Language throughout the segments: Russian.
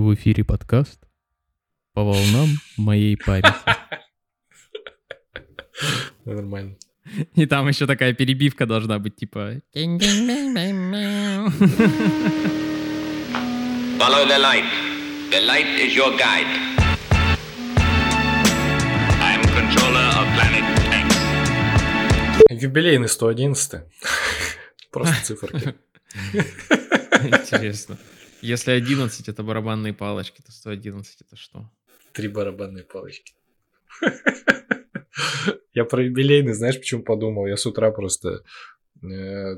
В эфире подкаст «По волнам моей памяти». Нормально. И там еще такая перебивка должна быть, типа... Follow the light. The light is your guide. I am controller of planet X. Юбилейный 111 Просто циферки. Интересно. Если 11 это барабанные палочки, то 111 это что? Три барабанные палочки. Я про юбилейный, знаешь, почему подумал? Я с утра просто э,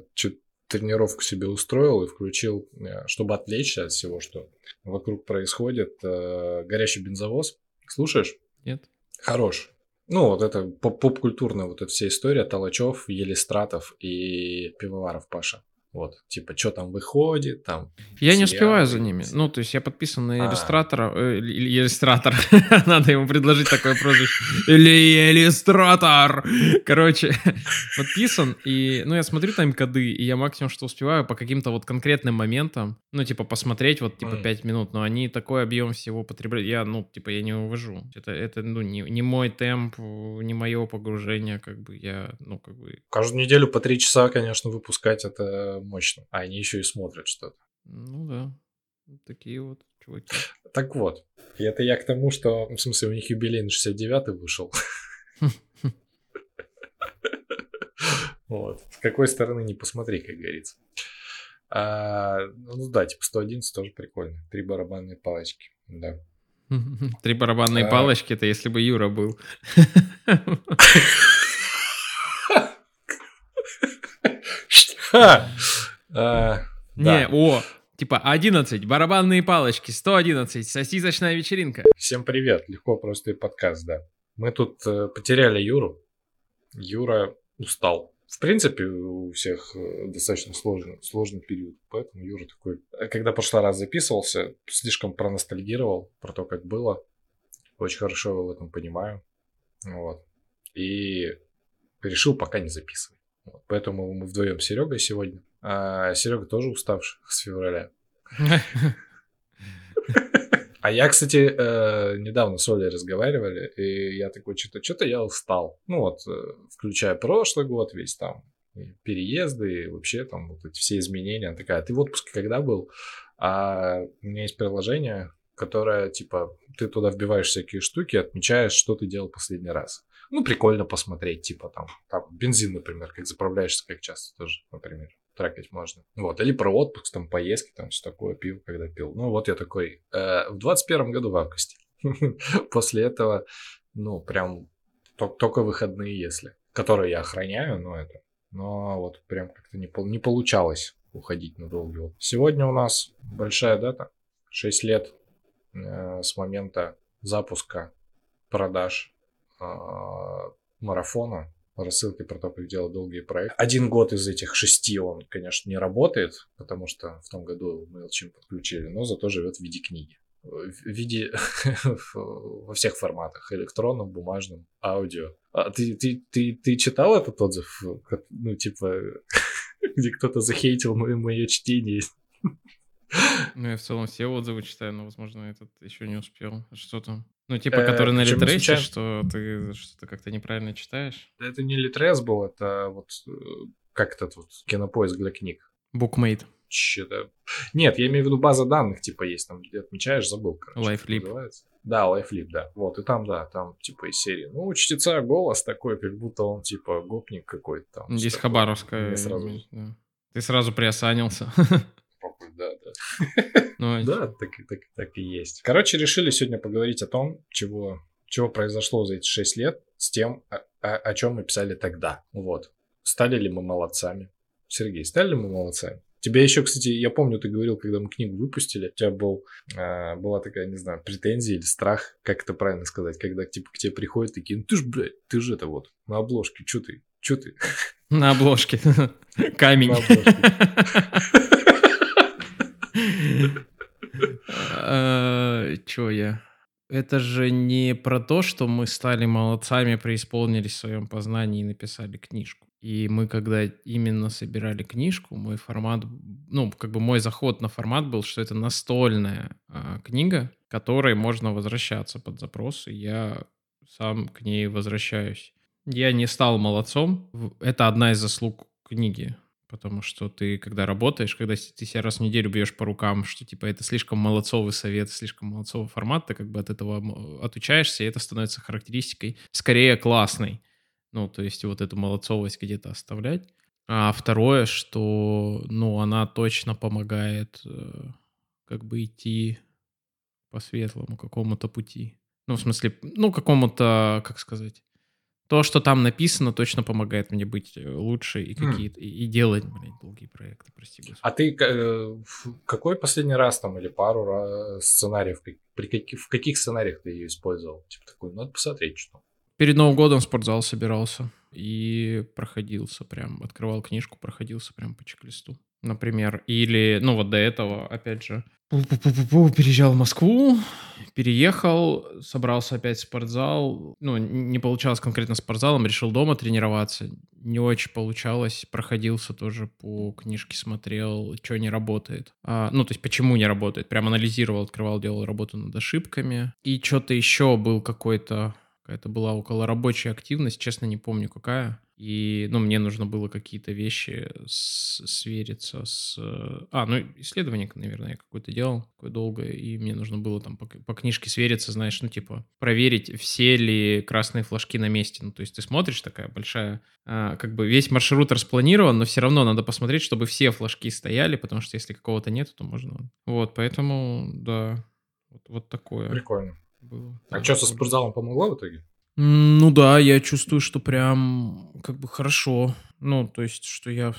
тренировку себе устроил и включил, э, чтобы отвлечься от всего, что вокруг происходит, э, горящий бензовоз. Слушаешь? Нет? Хорош. Ну, вот это поп- поп-культурная вот эта вся история Толочев, Елистратов и Пивоваров Паша. Вот, типа, что там выходит, там... Я не сериалы, успеваю за ними. Ну, то есть я подписан на А. иллюстратора. э, иллюстратор. Надо ему предложить такое прозвище. Или иллюстратор. Короче, подписан. И, ну, я смотрю тайм-коды, и я максимум, что успеваю по каким-то вот конкретным моментам, ну, типа, посмотреть вот, типа, Мгм. 5 минут. Но они такой объем всего потребляют. Я, ну, типа, я не увожу. Это, это ну, не, не мой темп, не мое погружение, как бы я, ну, как бы... Каждую неделю по три часа, конечно, выпускать это мощно. А они еще и смотрят что-то. Ну, да. Такие вот чуваки. Так вот, и это я к тому, что, в смысле, у них юбилейный 69-й вышел. Вот. С какой стороны не посмотри, как говорится. А, ну да, типа 111 тоже прикольно. Три барабанные палочки. Да. Три барабанные А. палочки, это если бы Юра был. Ха! А, Не, о, типа 11, барабанные палочки, 111, сосисочная вечеринка. Всем привет. Легко, просто и подкаст, да. Мы тут э, потеряли Юру. Юра устал. В принципе, у всех э, достаточно сложный, сложный период. Поэтому Юра такой... э, Когда прошлый раз записывался, слишком проностальгировал про то, как было. Очень хорошо его в этом понимаю. Вот. И решил пока не записывать. Вот. Поэтому мы вдвоем с Серегой сегодня. А Серега тоже уставший с февраля. А я, кстати, э, недавно с Олей разговаривали, и я такой, что-то что я устал. Ну вот, э, включая прошлый год весь там, переезды, и вообще там вот эти все изменения. Она такая, «А ты в отпуске когда был? А у меня есть приложение, которое, типа, ты туда вбиваешь всякие штуки, отмечаешь, что ты делал последний раз. Ну, прикольно посмотреть, типа, там, там бензин, например, как заправляешься, как часто тоже, например, трекать можно. Вот, или про отпуск, там, поездки, там, все такое, пил, когда пил. Ну, вот я такой, э, в 21 году в августе. После этого, ну, прям тол- только выходные, если. Которые я охраняю, но это. Но вот прям как-то не, не получалось уходить на долгий отпуск. Сегодня у нас большая дата. 6 лет э, с момента запуска продаж э, марафона рассылки про то, как делать долгие проекты. Один год из этих шести он, конечно, не работает, потому что в том году мы MailChimp подключили, но зато живет в виде книги. В виде во всех форматах. Электронном, бумажном, аудио. А ты, ты, ты, ты читал этот отзыв? Ну, типа, где кто-то захейтил мое, мое чтение. Ну, я в целом все отзывы читаю, но, возможно, этот еще не успел. Что там? Ну, типа, Э, который на Литресе, что ты что-то как-то неправильно читаешь. Это не Литрес был, это вот э, как этот вот кинопоиск для книг. Букмейт. Че-то... Нет, я имею в виду база данных, типа, есть там, где отмечаешь, забыл, короче. называется. Да, Lifelip, да. Вот, и там, да, там, типа, из серии. Ну, у чтеца голос такой, как будто он, типа, гопник какой-то там. Здесь. Хабаровская. Сразу... да. Ты сразу приосанился. Да, да. Ну, Да, так, и- так, так и есть. Короче, решили сегодня поговорить о том, чего, чего произошло за эти 6 лет, с тем, о, о- о чем мы писали тогда. Вот. Стали ли мы молодцами? Сергей, стали ли мы молодцами? Тебе еще, кстати, я помню, ты говорил, когда мы книгу выпустили, у тебя был, а, была такая, не знаю, претензия или страх, как это правильно сказать, когда типа к тебе приходят такие, ну ты ж, блядь, ты же это вот, на обложке, что ты, что ты? На обложке. Камень. На обложке. Че я? Это же не про то, что мы стали молодцами, преисполнились в своем познании и написали книжку. И мы, когда именно собирали книжку, мой формат, ну, как бы мой заход на формат был, что это настольная а, книга, которой можно возвращаться под запрос, и я сам к ней возвращаюсь. Я не стал молодцом. Это одна из заслуг книги. Потому что ты, когда работаешь, когда ты себя раз в неделю бьешь по рукам, что типа это слишком молодцовый совет, слишком молодцовый формат, ты как бы от этого отучаешься, и это становится характеристикой скорее классной. Ну, то есть вот эту молодцовость где-то оставлять. А второе, что, ну, она точно помогает э, как бы идти по светлому какому-то пути. Ну, в смысле, ну, какому-то, как сказать, то, что там написано, точно помогает мне быть э, лучше и М. какие-то, и, и делать, блин, долгие проекты, прости господи. А ты э, какой последний раз там или пару ра- сценариев, при каких, в каких сценариях ты ее использовал? Типа такой, надо посмотреть, что. Перед Новым годом в спортзал собирался и проходился прям, открывал книжку, проходился прям по чек-листу, например. Или, ну вот до этого, опять же, пу-пу-пу-пу-пу, переезжал в Москву, переехал, собрался опять в спортзал. Ну, не получалось конкретно спортзалом, решил дома тренироваться. Не очень получалось, проходился тоже по книжке, смотрел, что не работает. А, ну, то есть, почему не работает. Прям анализировал, открывал, делал работу над ошибками. И что-то еще был какой-то какая-то была около рабочая активность, честно не помню какая. И, ну, мне нужно было какие-то вещи с- свериться с... э, А, ну, исследование, наверное, я какое-то делал, такое долгое, и мне нужно было там по, по книжке свериться, знаешь, ну, типа, проверить, все ли красные флажки на месте. Ну, то есть ты смотришь, такая большая... а, как бы весь маршрут распланирован, но все равно надо посмотреть, чтобы все флажки стояли, потому что если какого-то нет, то можно... Вот, поэтому, да, вот, вот такое Прикольно. было. А Да, что со спортзалом помогло в итоге? Ну да, я чувствую, что прям как бы хорошо. Ну, то есть, что я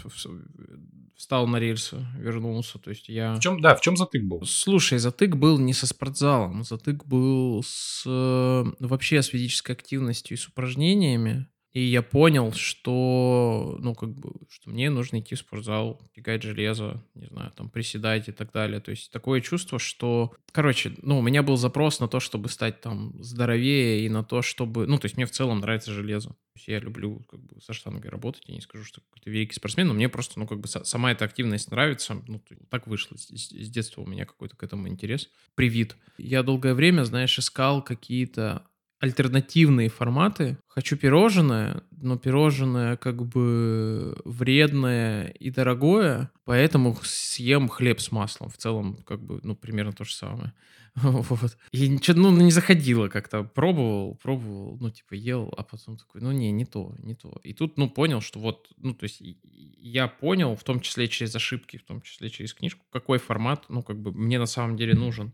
встал на рельсы, вернулся. То есть я... В чем, да, в чем затык был? Слушай, затык был не со спортзалом, затык был с э, вообще с физической активностью и с упражнениями. И я понял, что, ну, как бы, что мне нужно идти в спортзал, тягать железо, не знаю, там, приседать и так далее. То есть такое чувство, что, короче, ну, у меня был запрос на то, чтобы стать там здоровее и на то, чтобы, ну, то есть мне в целом нравится железо. То есть я люблю, как бы, со штангой работать, я не скажу, что какой-то великий спортсмен, но мне просто, ну, как бы, са- сама эта активность нравится. Ну, так вышло. С- с детства у меня какой-то к этому интерес. Привит. Я долгое время, знаешь, искал какие-то альтернативные форматы. Хочу пирожное, но пирожное как бы вредное и дорогое, поэтому съем хлеб с маслом. В целом, как бы, ну, примерно то же самое. Вот. И ничего, ну, не заходило как-то. Пробовал, пробовал, ну, типа, ел, а потом такой, ну, не, не то, не то. И тут, ну, понял, что вот, ну, то есть я понял, в том числе через ошибки, в том числе через книжку, какой формат, ну, как бы, мне на самом деле нужен.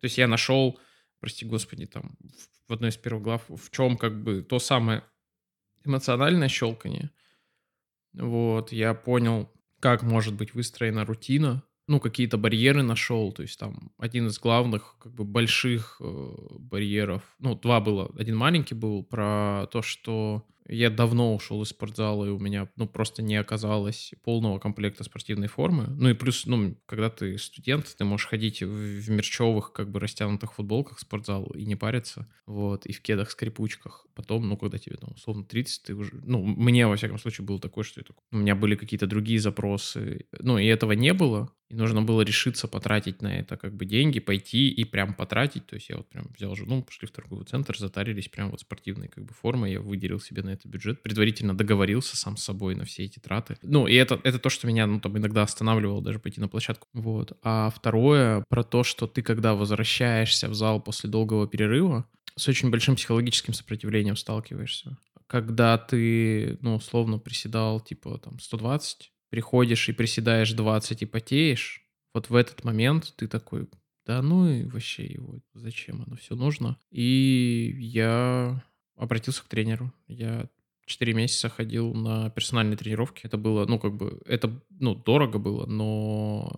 То есть я нашел, прости господи, там, в одной из первых глав, в чем, как бы, то самое эмоциональное щелканье. Вот, я понял, как может быть выстроена рутина, ну, какие-то барьеры нашел, то есть там один из главных, как бы, больших э, барьеров, ну, два было, один маленький был про то, что я давно ушел из спортзала, и у меня, ну, просто не оказалось полного комплекта спортивной формы. Ну, и плюс, ну, когда ты студент, ты можешь ходить в, в мерчевых, как бы, растянутых футболках в спортзал и не париться, вот, и в кедах-скрипучках. Потом, ну, когда тебе, там, условно, 30, ты уже, ну, мне, во всяком случае, было такое, что я такой- у меня были какие-то другие запросы, ну, и этого не было, и нужно было решиться потратить на это, как бы, деньги, пойти и прям потратить, то есть я вот прям взял жену, пошли в торговый центр, затарились прям вот спортивной, как бы, формой, я выделил себе на это бюджет, предварительно договорился сам с собой на все эти траты. Ну, и это, это то, что меня, ну, там, иногда останавливало даже пойти на площадку. Вот. А второе, про то, что ты, когда возвращаешься в зал после долгого перерыва, с очень большим психологическим сопротивлением сталкиваешься. Когда ты, ну, условно приседал, типа, там, 120, приходишь и приседаешь 20 и потеешь, вот в этот момент ты такой, да ну и вообще его, зачем оно все нужно? И я обратился к тренеру. Я 4 месяца ходил на персональные тренировки. Это было, ну, как бы, это, ну, дорого было, но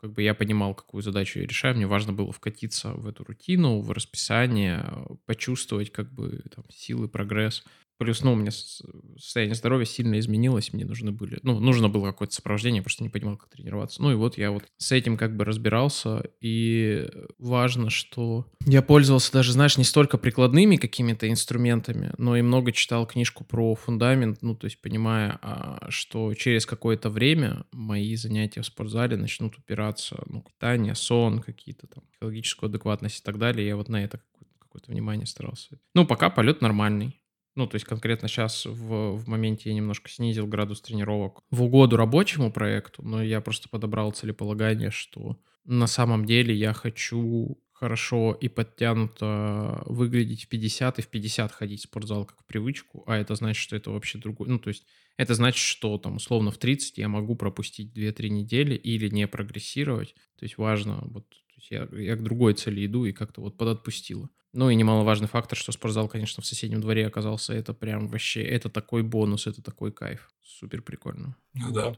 как бы я понимал, какую задачу я решаю. Мне важно было вкатиться в эту рутину, в расписание, почувствовать как бы там силы, прогресс. Плюс, ну, у меня состояние здоровья сильно изменилось, мне нужны были, ну, нужно было какое-то сопровождение, потому что не понимал, как тренироваться. Ну, и вот я вот с этим как бы разбирался, и важно, что я пользовался даже, знаешь, не столько прикладными какими-то инструментами, но и много читал книжку про фундамент, ну, то есть понимая, а, что через какое-то время мои занятия в спортзале начнут упираться, ну, питание, сон, какие-то там, психологическую адекватность и так далее. Я вот на это какое-то внимание старался. Ну, пока полет нормальный. Ну, то есть конкретно сейчас в, в моменте я немножко снизил градус тренировок в угоду рабочему проекту, но я просто подобрал целеполагание, что на самом деле я хочу хорошо и подтянуто выглядеть в 50 и в 50 ходить в спортзал как привычку, а это значит, что это вообще другой... Ну, то есть это значит, что там условно в 30 я могу пропустить 2-3 недели или не прогрессировать. То есть важно, вот то есть я, я к другой цели иду и как-то вот подотпустило. Ну и немаловажный фактор, что спортзал, конечно, в соседнем дворе оказался. Это прям вообще, это такой бонус, это такой кайф. Супер прикольно. Ну да.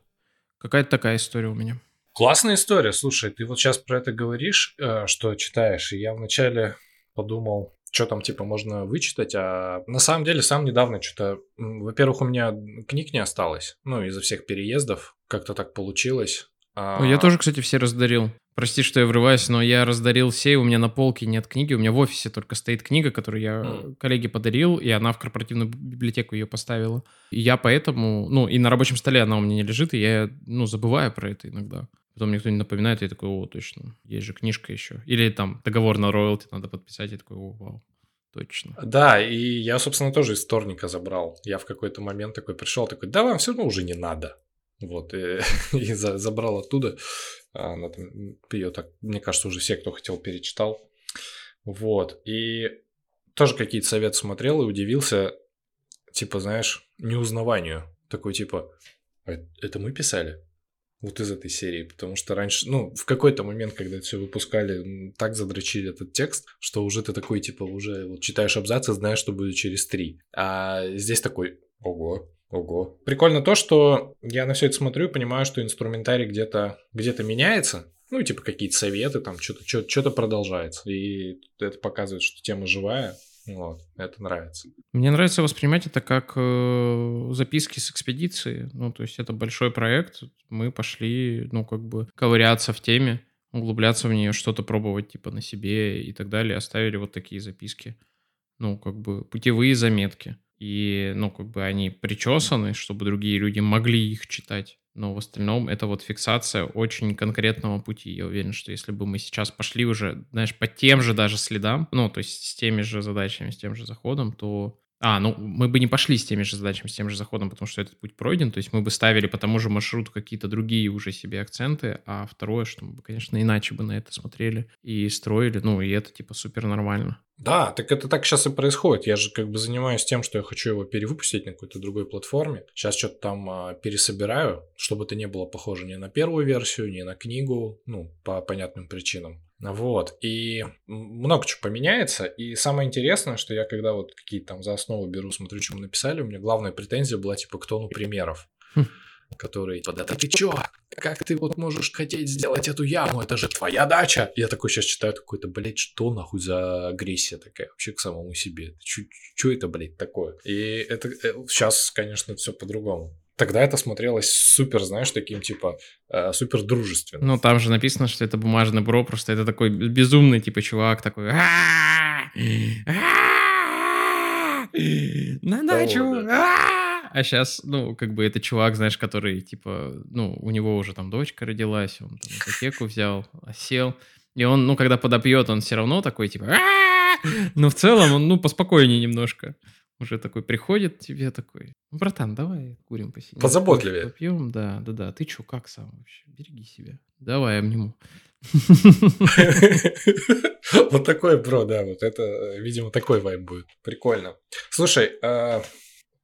Какая-то такая история у меня. Классная история. Слушай, ты вот сейчас про это говоришь, э, что читаешь, и я вначале подумал, что там типа можно вычитать, а на самом деле сам недавно что-то... Во-первых, у меня книг не осталось, ну, из-за всех переездов, как-то так получилось. А, Ну, Я тоже, кстати, все раздарил. Прости, что я врываюсь, но я раздарил все, у меня на полке нет книги. У меня в офисе только стоит книга, которую я Мгм. коллеге подарил, и она в корпоративную библиотеку ее поставила. И я поэтому... Ну, и на рабочем столе она у меня не лежит, и я, ну, забываю про это иногда. Потом никто не напоминает, и я такой, о, точно, есть же книжка еще. Или там договор на роялти надо подписать, и я такой, о, вау, точно. Да, и я, собственно, тоже из вторника забрал. Я в какой-то момент такой пришел, такой, да вам все равно уже не надо. Вот, и, и за- забрал оттуда. А Она там, ее так, мне кажется, уже все, кто хотел, перечитал. Вот, и тоже какие-то советы смотрел и удивился, типа, знаешь, неузнаванию. Такой, типа, «А это мы писали? Вот из этой серии, потому что раньше, ну, в какой-то момент, когда все выпускали, так задрочили этот текст, что уже ты такой, типа, уже вот читаешь абзац и знаешь, что будет через три. А здесь такой, ого, ого. Прикольно то, что я на все это смотрю и понимаю, что инструментарий где-то где меняется, ну, типа какие-то советы, там что-то что-то продолжается. И это показывает, что тема живая. Вот, это нравится. Мне нравится воспринимать это как э, записки с экспедиции. Ну, то есть это большой проект. Мы пошли, ну, как бы ковыряться в теме, углубляться в нее, что-то пробовать, типа, на себе и так далее. Оставили вот такие записки. Ну, как бы путевые заметки. И, ну, как бы они причесаны, чтобы другие люди могли их читать. Но в остальном это вот фиксация очень конкретного пути. Я уверен, что если бы мы сейчас пошли уже, знаешь, по тем же даже следам, ну, то есть с теми же задачами, с тем же заходом, то... А, ну, мы бы не пошли с теми же задачами, с тем же заходом, потому что этот путь пройден. То есть мы бы ставили по тому же маршруту какие-то другие уже себе акценты. А второе, что мы бы, конечно, иначе бы на это смотрели и строили. Ну, и это, типа, супер нормально. Да, так это так сейчас и происходит. Я же как бы занимаюсь тем, что я хочу его перевыпустить на какой-то другой платформе. Сейчас что-то там а, пересобираю, чтобы это не было похоже ни на первую версию, ни на книгу, ну, по понятным причинам. Вот, и много чего поменяется, и самое интересное, что я когда вот какие-то там за основу беру, смотрю, что мы написали, у меня главная претензия была типа к тону примеров, Хм. которые типа, да ты чё, как ты вот можешь хотеть сделать эту яму, это же твоя дача. Я такой сейчас читаю какой-то, блядь, что нахуй за агрессия такая вообще к самому себе, что это, блядь, такое? И это сейчас, конечно, все по-другому. Тогда это смотрелось супер, знаешь, таким типа э, супер дружественно. Ну, там же написано, что это бумажный бро, просто это такой безумный, типа, чувак такой... «А-а-а! А-а-а! На дачу! да. А-а-а!» А сейчас, ну, как бы это чувак, знаешь, который, типа, ну, у него уже там дочка родилась, он там ипотеку взял, осел. И он, ну, когда подопьет, он все равно такой, типа... Но в целом он, ну, поспокойнее немножко. Уже такой приходит тебе такой, «Ну, братан, давай курим посидим. Позаботливее. Попьем, да, да, да. Ты чё, как сам вообще? Береги себя. Давай обниму. Вот такой, бро, да, вот это, э, видимо, такой вайб будет. Прикольно. Слушай, э,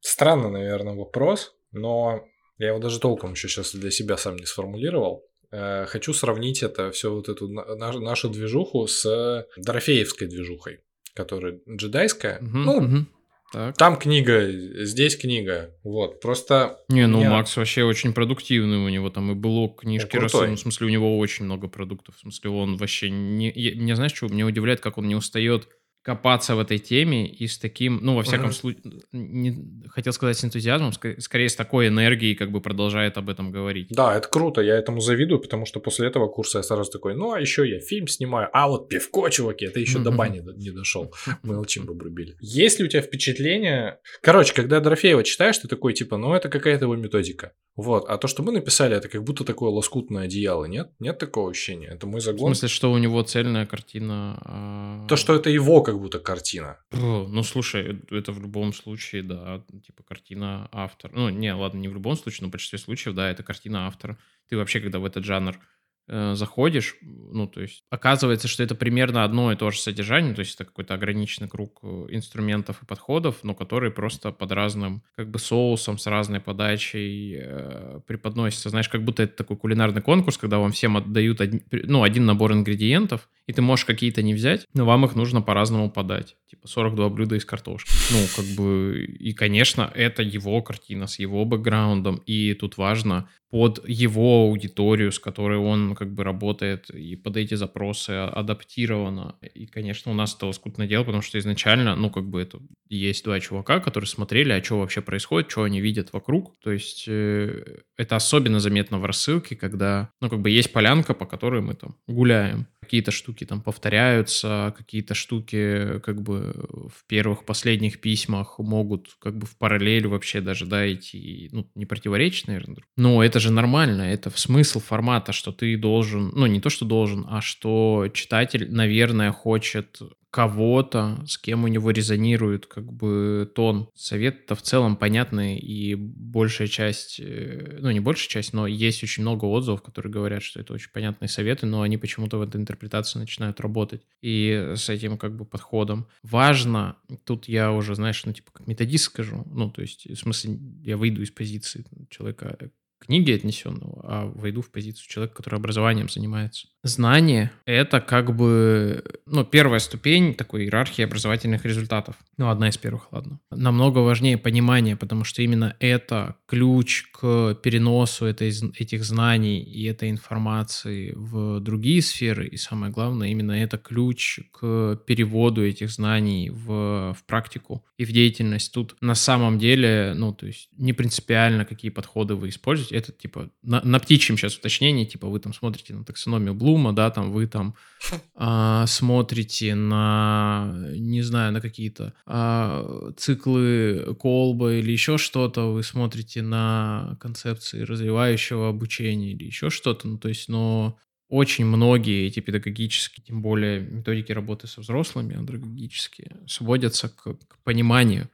странно, наверное, вопрос, но я его даже толком еще сейчас для себя сам не сформулировал. Э, Хочу сравнить это, все вот эту на- на- нашу движуху с Дорофеевской движухой, которая джедайская. Ну. Так. там книга, здесь книга. Вот, просто Не, ну я- Макс вообще очень продуктивный, у него там и блог, книжки, ну, в смысле у него очень много продуктов, в смысле он вообще не... я- меня знаешь, что меня удивляет, как он не устает копаться в этой теме и с таким, ну, во всяком Мгм. случае, не, хотел сказать с энтузиазмом, ска- скорее с такой энергией как бы продолжает об этом говорить. Да, это круто, я этому завидую, потому что после этого курса я сразу такой, ну, а еще я фильм снимаю, а вот пивко, чуваки, это еще до бани не дошел. Мы молчим, обрубили. Есть ли у тебя впечатление... Короче, когда Дорофеева читаешь, ты такой, типа, ну, это какая-то его методика. Вот, а то, что мы написали, это как будто такое лоскутное одеяло, нет? Нет такого ощущения? Это мой В загон? смысле, что у него цельная картина... а, То, что это его как будто картина. Ну, слушай, это в любом случае, да, типа картина автора. Ну, не, ладно, не в любом случае, но в большинстве случаев, да, это картина автора. Ты вообще, когда в этот жанр э, заходишь, ну, то есть оказывается, что это примерно одно и то же содержание, то есть это какой-то ограниченный круг э, инструментов и подходов, но которые просто под разным, как бы, соусом, с разной подачей э, преподносятся. Знаешь, как будто это такой кулинарный конкурс, когда вам всем отдают, одни- ну, один набор ингредиентов, и ты можешь какие-то не взять, но вам их нужно по-разному подать. Типа 42 блюда из картошки. Ну, как бы, и, конечно, это его картина с его бэкграундом, и тут важно под его аудиторию, с которой он как бы работает, и под эти запросы адаптировано. И, конечно, у нас это лоскутное дело, потому что изначально, ну, как бы это есть два чувака, которые смотрели, а что вообще происходит, что они видят вокруг. То есть э, это особенно заметно в рассылке, когда, ну, как бы есть полянка, по которой мы там гуляем. Какие-то штуки там повторяются, какие-то штуки как бы в первых, последних письмах могут как бы в параллель вообще даже, да, идти, ну, не противоречить, наверное. Но это же нормально, это смысл формата, что ты должен, ну, не то, что должен, а что читатель, наверное, хочет кого-то, с кем у него резонирует как бы тон. Совет-то в целом понятный, и большая часть, э, ну не большая часть, но есть очень много отзывов, которые говорят, что это очень понятные советы, но они почему-то в этой интерпретации начинают работать. И с этим как бы подходом. Важно, тут я уже, знаешь, ну типа как методист скажу, ну то есть в смысле я выйду из позиции человека книге отнесенного, а войду в позицию человека, который образованием занимается. Знание — это как бы, ну, первая ступень такой иерархии образовательных результатов. Ну, одна из первых, ладно. Намного важнее понимание, потому что именно это ключ к переносу этой, этих знаний и этой информации в другие сферы. И самое главное, именно это ключ к переводу этих знаний в, в практику и в деятельность. Тут на самом деле, ну, то есть не принципиально, какие подходы вы используете. Это типа на, на птичьем сейчас уточнение, типа вы там смотрите на таксономию Блума, да, там вы там а, смотрите на, не знаю, на какие-то а, циклы Колба или еще что-то, вы смотрите на концепции развивающего обучения или еще что-то, ну, то есть, но очень многие эти педагогические, тем более методики работы со взрослыми, андрогогические, сводятся к, к пониманию.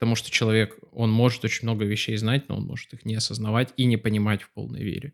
Потому что человек, он может очень много вещей знать, но он может их не осознавать и не понимать в полной вере.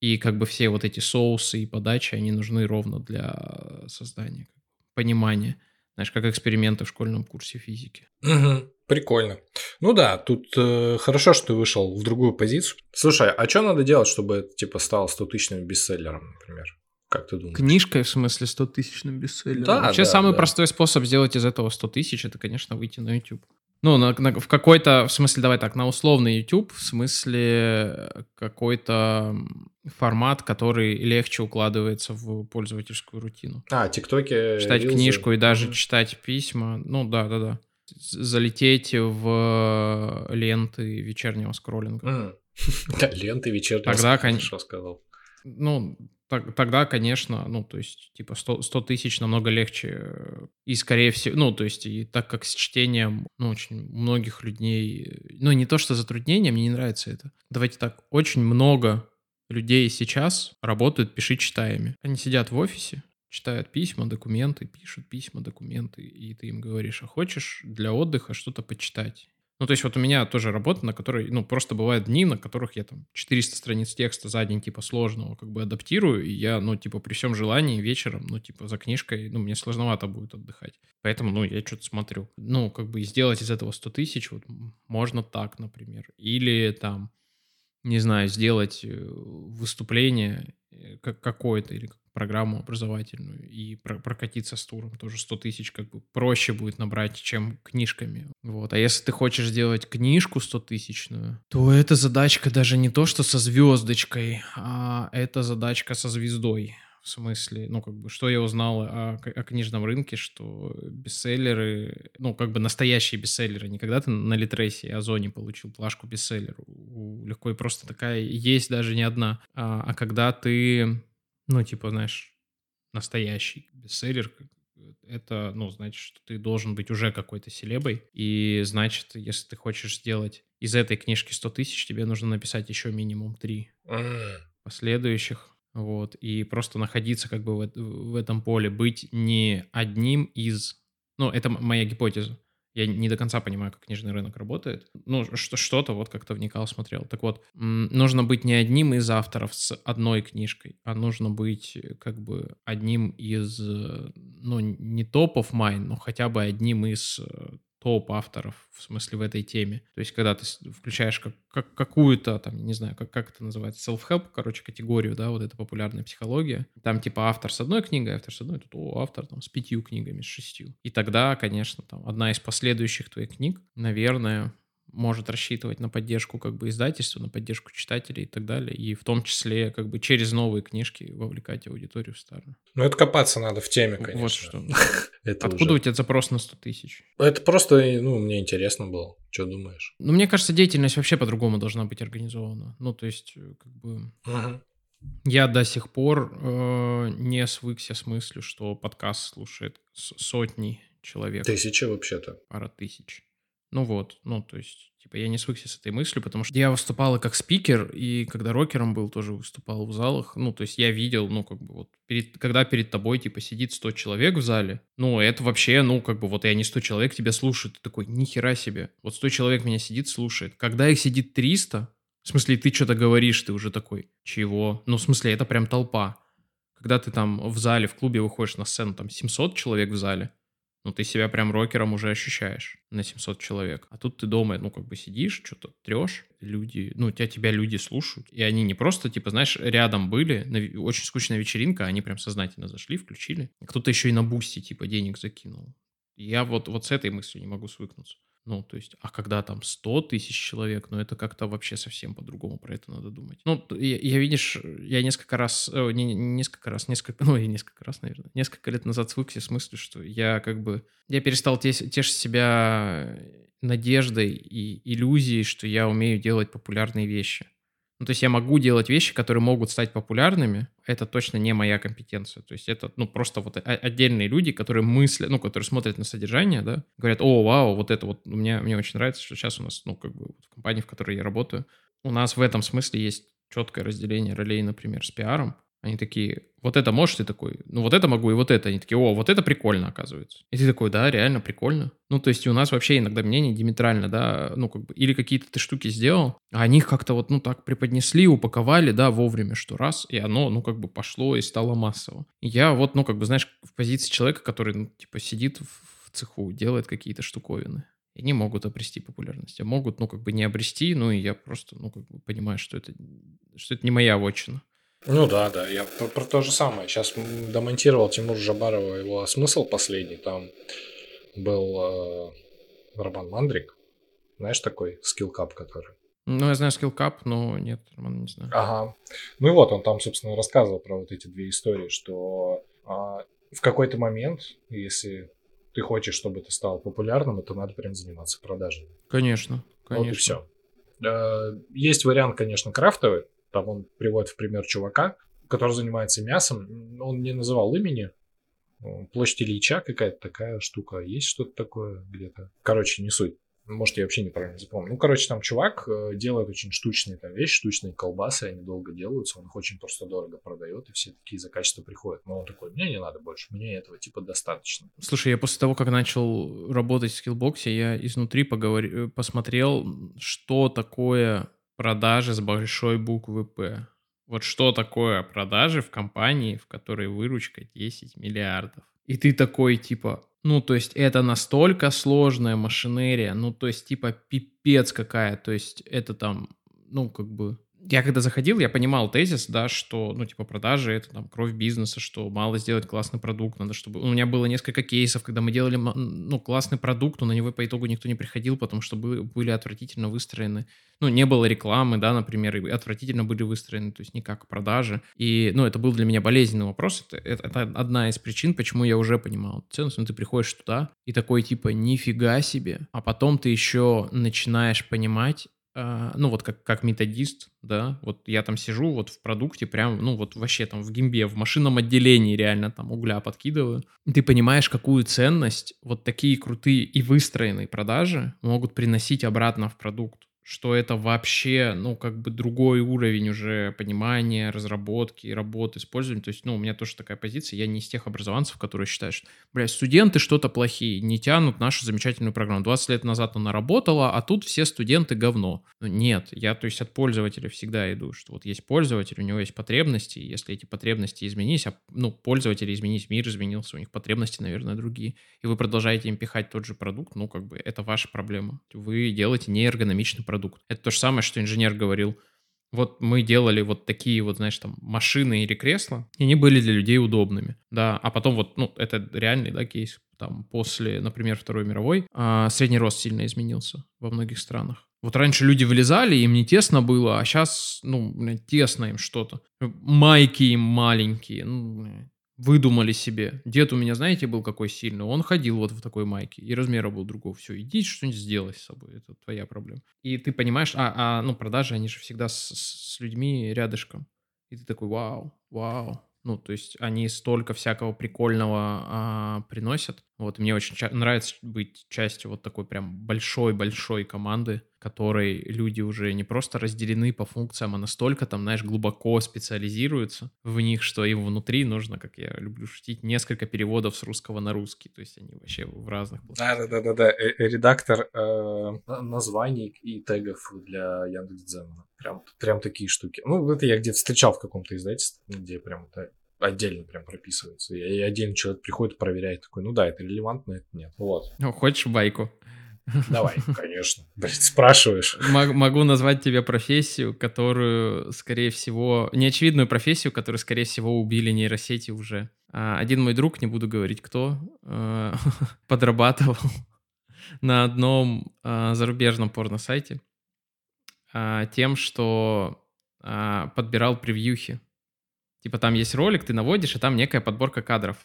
И как бы все вот эти соусы и подачи, они нужны ровно для создания понимания. Знаешь, как эксперименты в школьном курсе физики. Мгм. Прикольно. Ну да, тут э, хорошо, что ты вышел в другую позицию. Слушай, а что надо делать, чтобы это типа стало 100-тысячным бестселлером, например? Как ты думаешь? Книжкой, в смысле, 100 тысячным бестселлером. Да, Вообще, да, самый да. простой способ сделать из этого 100 тысяч, это, конечно, выйти на YouTube. Ну, на- на- в какой-то, в смысле, давай так, на условный YouTube, в смысле э, какой-то формат, который легче укладывается в пользовательскую рутину. А, тиктоки. Читать рилсы. книжку и даже Мгм. читать письма, ну да, да, да. Залететь в ленты вечернего скроллинга. Ленты вечернего. Тогда, сна, кон- Хорошо сказал. Ну, так- тогда, конечно, ну, то есть, типа, 100, 100 тысяч намного легче. И, скорее всего, ну, то есть, и так как с чтением, ну, очень многих людей, ну, не то, что затруднение, мне не нравится это. Давайте так, очень много людей сейчас работают пиши-читаями. Они сидят в офисе, читают письма, документы, пишут письма, документы, и ты им говоришь, а хочешь для отдыха что-то почитать? Ну, то есть вот у меня тоже работа, на которой, ну, просто бывают дни, на которых я там 400 страниц текста за день, типа, сложного как бы адаптирую, и я, ну, типа, при всем желании вечером, ну, типа, за книжкой, ну, мне сложновато будет отдыхать. Поэтому, ну, я что-то смотрю. Ну, как бы сделать из этого 100 тысяч, вот, можно так, например. Или там, не знаю, сделать э, выступление как какое-то или программу образовательную и про- прокатиться с туром. Тоже 100 тысяч как бы проще будет набрать, чем книжками. Вот. А если ты хочешь сделать книжку 100 тысячную, то эта задачка даже не то, что со звездочкой, а это задачка со звездой. В смысле, ну, как бы, что я узнал о, о книжном рынке, что бестселлеры, ну, как бы настоящие бестселлеры, не когда ты на Литресе и Озоне получил плашку бестселлер, легко и просто такая есть даже не одна, а, а когда ты, ну, типа, знаешь, настоящий бестселлер, это, ну, значит, что ты должен быть уже какой-то селебой, и значит, если ты хочешь сделать из этой книжки 100 тысяч, тебе нужно написать еще минимум 3 последующих, вот, и просто находиться как бы в, в этом поле, быть не одним из, ну, это моя гипотеза, я не до конца понимаю, как книжный рынок работает. Ну, что-то вот как-то вникал, смотрел. Так вот, нужно быть не одним из авторов с одной книжкой, а нужно быть э, как бы одним из, э, ну, не топов майн, но хотя бы одним из э, топ авторов, в смысле, в этой теме. То есть, когда ты включаешь как, как, какую-то, там, не знаю, как, как это называется, self-help, короче, категорию, да, вот это популярная психология. Там, типа, автор с одной книгой, автор с одной, тут, о, автор там с пятью книгами, с шестью. И тогда, конечно, там, одна из последующих твоих книг, наверное, может рассчитывать на поддержку как бы издательства, на поддержку читателей и так далее, и в том числе как бы через новые книжки вовлекать аудиторию в старую. Ну, это копаться надо в теме, конечно. Вот что. это Откуда уже... у тебя запрос на 100 тысяч? Это просто, ну, мне интересно было. Что думаешь? Ну, мне кажется, деятельность вообще по-другому должна быть организована. Ну, то есть, э, как бы... Угу. Я до сих пор э, не свыкся с мыслью, что подкаст слушает сотни человек. Тысячи вообще-то. Пара тысяч. Ну вот, ну то есть, типа, я не свыкся с этой мыслью, потому что я выступал и как спикер, и когда рокером был, тоже выступал в залах. Ну, то есть я видел, ну, как бы вот, перед, когда перед тобой, типа, сидит 100 человек в зале, ну, это вообще, ну, как бы вот я не 100 человек тебя слушают, ты такой, нихера себе. Вот 100 человек меня сидит, слушает. Когда их сидит 300, в смысле, ты что-то говоришь, ты уже такой, чего? Ну, в смысле, это прям толпа. Когда ты там в зале, в клубе выходишь на сцену, там 700 человек в зале, ну, ты себя прям рокером уже ощущаешь на 700 человек. А тут ты дома, ну, как бы сидишь, что-то трешь, люди, ну, тебя, тебя люди слушают. И они не просто, типа, знаешь, рядом были, на, очень скучная вечеринка, они прям сознательно зашли, включили. Кто-то еще и на бусте, типа, денег закинул. Я вот, вот с этой мыслью не могу свыкнуться. Ну, то есть, а когда там 100 тысяч человек, ну, это как-то вообще совсем по-другому про это надо думать. Ну, я, я видишь, я несколько раз, э, не, не несколько раз, несколько, ну, я несколько раз, наверное, несколько лет назад свыкся с мыслью, что я как бы, я перестал теш, тешить себя надеждой и иллюзией, что я умею делать популярные вещи. Ну, то есть я могу делать вещи, которые могут стать популярными. Это точно не моя компетенция. То есть это, ну, просто вот отдельные люди, которые мыслят, ну, которые смотрят на содержание, да, говорят, о, вау, вот это вот, мне, мне очень нравится, что сейчас у нас, ну, как бы в компании, в которой я работаю, у нас в этом смысле есть четкое разделение ролей, например, с пиаром. Они такие, вот это можешь, ты такой, ну вот это могу, и вот это. Они такие, о, вот это прикольно, оказывается. И ты такой, да, реально прикольно. Ну, то есть у нас вообще иногда мнение диаметрально, да, ну, как бы, или какие-то ты штуки сделал, а они как-то вот, ну, так преподнесли, упаковали, да, вовремя, что раз, и оно, ну, как бы пошло и стало массово. И я вот, ну, как бы, знаешь, в позиции человека, который, ну, типа, сидит в цеху, делает какие-то штуковины и не могут обрести популярность. А могут, ну, как бы не обрести, ну, и я просто, ну, как бы понимаю, что это, что это не моя вотчина. Ну да, да, я про, про то же самое. Сейчас домонтировал Тимур Жабарова его смысл последний. Там был э, Роман Мандрик. Знаешь такой скиллкап, который? Ну, я знаю скиллкап, но нет, Роман не знаю. Ага. Ну и вот он там, собственно, рассказывал про вот эти две истории, что э, в какой-то момент, если ты хочешь, чтобы ты стал популярным, то надо прям заниматься продажами. Конечно, конечно. Вот и все. Э, есть вариант, конечно, крафтовый, там он приводит в пример чувака, который занимается мясом. Он не называл имени. Площадь Ильича какая-то такая штука. Есть что-то такое где-то. Короче, не суть. Может, я вообще неправильно запомнил. Ну, короче, там чувак э, делает очень штучные там вещи, штучные колбасы, они долго делаются, он их очень просто дорого продает, и все такие за качество приходят. Но он такой, мне не надо больше, мне этого типа достаточно. Слушай, я после того, как начал работать в скиллбоксе, я изнутри поговор... посмотрел, что такое продажи с большой буквы «П». Вот что такое продажи в компании, в которой выручка 10 миллиардов? И ты такой, типа, ну, то есть это настолько сложная машинерия, ну, то есть, типа, пипец какая, то есть это там, ну, как бы, я когда заходил, я понимал тезис, да, что, ну, типа, продажи — это там кровь бизнеса, что мало сделать классный продукт, надо, чтобы... У меня было несколько кейсов, когда мы делали, ну, классный продукт, но на него по итогу никто не приходил, потому что были отвратительно выстроены, ну, не было рекламы, да, например, и отвратительно были выстроены, то есть никак продажи. И, ну, это был для меня болезненный вопрос, это, это, это одна из причин, почему я уже понимал ценность, ну, ты приходишь туда и такой, типа, нифига себе, а потом ты еще начинаешь понимать, ну вот как, как методист, да, вот я там сижу вот в продукте прям, ну вот вообще там в гимбе, в машинном отделении реально там угля подкидываю. Ты понимаешь, какую ценность вот такие крутые и выстроенные продажи могут приносить обратно в продукт что это вообще, ну, как бы другой уровень уже понимания, разработки, работы, использования. То есть, ну, у меня тоже такая позиция. Я не из тех образованцев, которые считают, что, бля, студенты что-то плохие, не тянут нашу замечательную программу. 20 лет назад она работала, а тут все студенты говно. Ну, нет, я, то есть, от пользователя всегда иду, что вот есть пользователь, у него есть потребности, и если эти потребности изменились, а, ну, пользователи изменились, мир изменился, у них потребности, наверное, другие, и вы продолжаете им пихать тот же продукт, ну, как бы, это ваша проблема. Вы делаете неэргономичный продукт продукт. Это то же самое, что инженер говорил. Вот мы делали вот такие вот, знаешь, там машины или кресла, и они были для людей удобными, да, а потом вот, ну, это реальный, да, кейс, там, после, например, Второй мировой, а, средний рост сильно изменился во многих странах. Вот раньше люди вылезали, им не тесно было, а сейчас, ну, тесно им что-то. Майки им маленькие, ну, выдумали себе. Дед у меня, знаете, был какой сильный. Он ходил вот в такой майке, и размера был другого. Все, иди что-нибудь сделай с собой. Это твоя проблема. И ты понимаешь, а, а ну, продажи, они же всегда с, с людьми рядышком. И ты такой, вау, вау. Ну, то есть они столько всякого прикольного а, приносят. Вот, мне очень нравится быть частью вот такой прям большой-большой команды, которой люди уже не просто разделены по функциям, а настолько там, знаешь, глубоко специализируются в них, что им внутри нужно, как я люблю шутить, несколько переводов с русского на русский. То есть они вообще в разных... Да-да-да-да. Э, редактор э, названий и тегов для Яндекс.Дзена. Прям, прям такие штуки. Ну, это я где-то встречал в каком-то издательстве, где прям отдельно прям прописывается. И один человек приходит, проверяет, такой, ну да, это релевантно, это нет. Вот. Ну, хочешь байку? Давай, конечно. Блин, спрашиваешь. Могу назвать тебе профессию, которую, скорее всего, неочевидную профессию, которую, скорее всего, убили нейросети уже. А, один мой друг, не буду говорить кто, а, подрабатывал на одном а, зарубежном порно-сайте тем, что подбирал превьюхи Типа там есть ролик, ты наводишь, и там некая подборка кадров.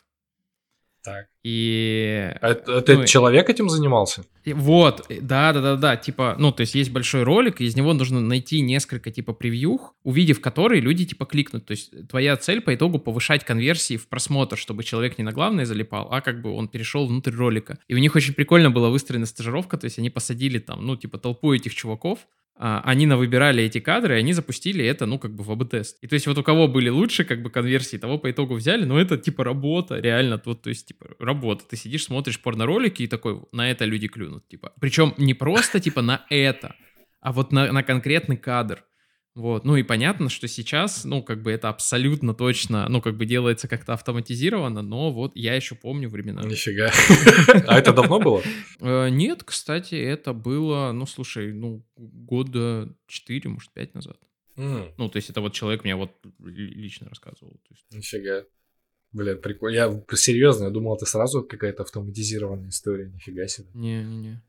Так. И... А это ну, человек этим занимался? Вот, да, да, да, да, типа, ну, то есть есть большой ролик, и из него нужно найти несколько, типа, превьюх, увидев которые люди, типа, кликнут. То есть твоя цель по итогу повышать конверсии в просмотр, чтобы человек не на главное залипал, а как бы он перешел внутрь ролика. И у них очень прикольно была выстроена стажировка, то есть они посадили там, ну, типа, толпу этих чуваков, а, они навыбирали эти кадры, и они запустили это, ну, как бы в АБ-тест. И то есть вот у кого были лучше, как бы, конверсии, того по итогу взяли, но это, типа, работа, реально, вот, то есть, типа, работа. Ты сидишь, смотришь порно-ролики и такой, на это люди клюнут, типа. Причем не просто, типа, на это, а вот на, на конкретный кадр. Вот, ну и понятно, что сейчас, ну, как бы это абсолютно точно, ну, как бы делается как-то автоматизировано, но вот я еще помню времена. Нифига. А это давно было? Э, нет, кстати, это было, ну, слушай, ну, года 4, может, 5 назад. Ну, то есть это вот человек мне вот лично рассказывал. Нифига. Блин, прикольно. Я серьезно, я думал, это сразу какая-то автоматизированная история. Нифига себе. Не-не-не.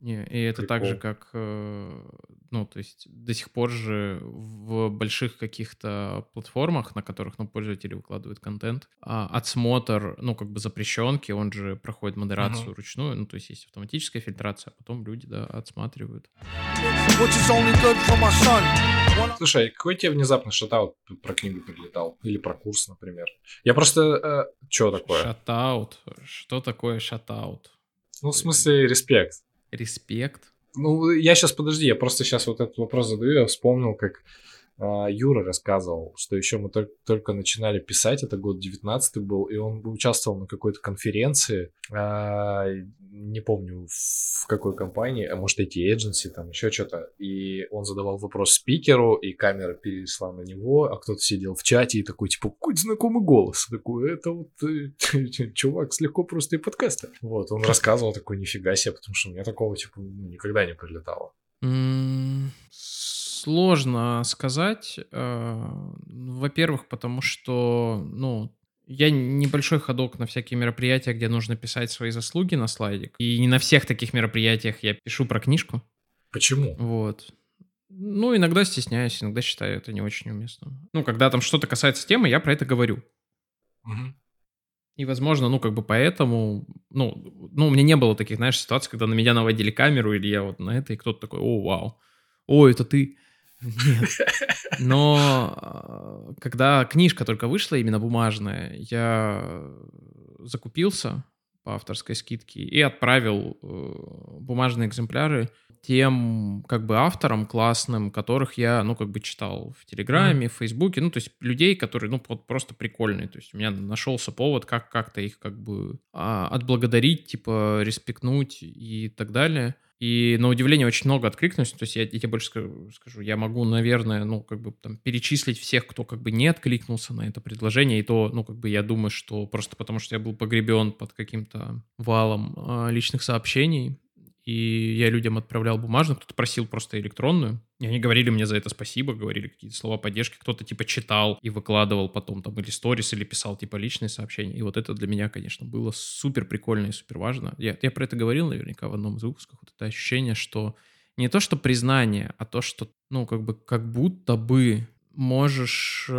Не, и это Прикол. так же, как, э, ну, то есть до сих пор же в больших каких-то платформах, на которых, ну, пользователи выкладывают контент, а отсмотр, ну, как бы запрещенки, он же проходит модерацию uh-huh. ручную, ну, то есть есть автоматическая фильтрация, а потом люди, да, отсматривают. Слушай, какой тебе внезапно шатаут про книгу прилетал? Или про курс, например? Я просто... Э, что такое? Шатаут? Что такое шатаут? Ну, в смысле, респект. Респект. Ну, я сейчас, подожди, я просто сейчас вот этот вопрос задаю, я вспомнил, как Юра рассказывал, что еще мы только, только начинали писать, это год 19 был, и он участвовал на какой-то конференции, а, не помню в какой компании, а может IT Agency, там еще что-то, и он задавал вопрос спикеру, и камера перешла на него, а кто-то сидел в чате и такой, типа, какой знакомый голос, такой, это вот э, чувак с легко просто и подкаста. Вот, он рассказывал такой, нифига себе, потому что у меня такого, типа, никогда не прилетало. Сложно сказать. э, Во-первых, потому что, ну, я небольшой ходок на всякие мероприятия, где нужно писать свои заслуги на слайдик. И не на всех таких мероприятиях я пишу про книжку. Почему? Вот. Ну, иногда стесняюсь, иногда считаю это не очень уместно. Ну, когда там что-то касается темы, я про это говорю. Мгм. И, возможно, ну, как бы поэтому, ну, ну, у меня не было таких, знаешь, ситуаций, когда на меня наводили камеру, или я вот на это, и кто-то такой, о, вау, о, это ты. Нет. Но э, когда книжка только вышла, именно бумажная, я закупился по авторской скидке и отправил э, бумажные экземпляры тем как бы авторам классным, которых я, ну, как бы читал в Телеграме, в Фейсбуке, ну, то есть людей, которые, ну, вот просто прикольные, то есть у меня нашелся повод как как-то их как бы а, отблагодарить, типа, респектнуть и так далее. И на удивление очень много откликнулось. То есть я, я тебе больше скажу, скажу, я могу, наверное, ну, как бы там перечислить всех, кто как бы не откликнулся на это предложение. И то, ну, как бы я думаю, что просто потому, что я был погребен под каким-то валом а, личных сообщений, и я людям отправлял бумажную, кто-то просил просто электронную. И они говорили мне за это спасибо, говорили какие-то слова поддержки. Кто-то типа читал и выкладывал потом там или сторис, или писал типа личные сообщения. И вот это для меня, конечно, было супер прикольно и супер важно. Я, я про это говорил наверняка в одном из выпусков. Вот это ощущение, что не то, что признание, а то, что, ну, как бы, как будто бы можешь...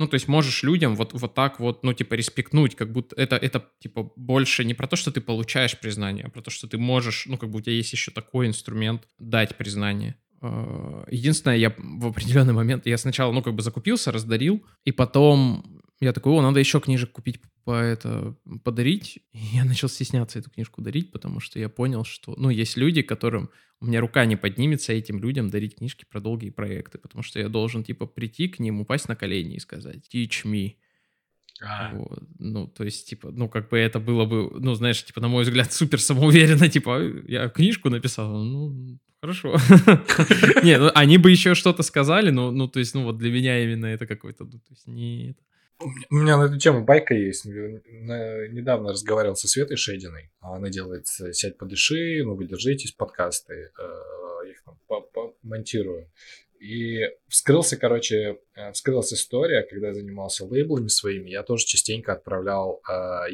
ну, то есть можешь людям вот, вот так вот, ну, типа, респектнуть, как будто это, это, типа, больше не про то, что ты получаешь признание, а про то, что ты можешь, ну, как бы у тебя есть еще такой инструмент дать признание. Э, Единственное, я в определенный момент, я сначала, ну, как бы закупился, раздарил, и потом я такой, о, надо еще книжек купить, по это подарить. И я начал стесняться эту книжку дарить, потому что я понял, что, ну, есть люди, которым у меня рука не поднимется этим людям дарить книжки про долгие проекты, потому что я должен, типа, прийти к ним, упасть на колени и сказать «teach me». А, Вот. Ну, то есть, типа, ну, как бы это было бы, ну, знаешь, типа, на мой взгляд, супер самоуверенно, типа, я книжку написал, ну, хорошо. Не, ну, они бы еще что-то сказали, но, ну, то есть, ну, вот для меня именно это какой-то, ну, то есть, не... это. У меня- на эту тему байка есть. Недавно разговаривал со Светой Шейдиной. Она делает э, «Сядь, подыши», «Ну, вы держитесь» подкасты. Э, Я их там монтирую. И вскрылся, короче, э, вскрылась история, когда я занимался лейблами своими, я тоже частенько отправлял э,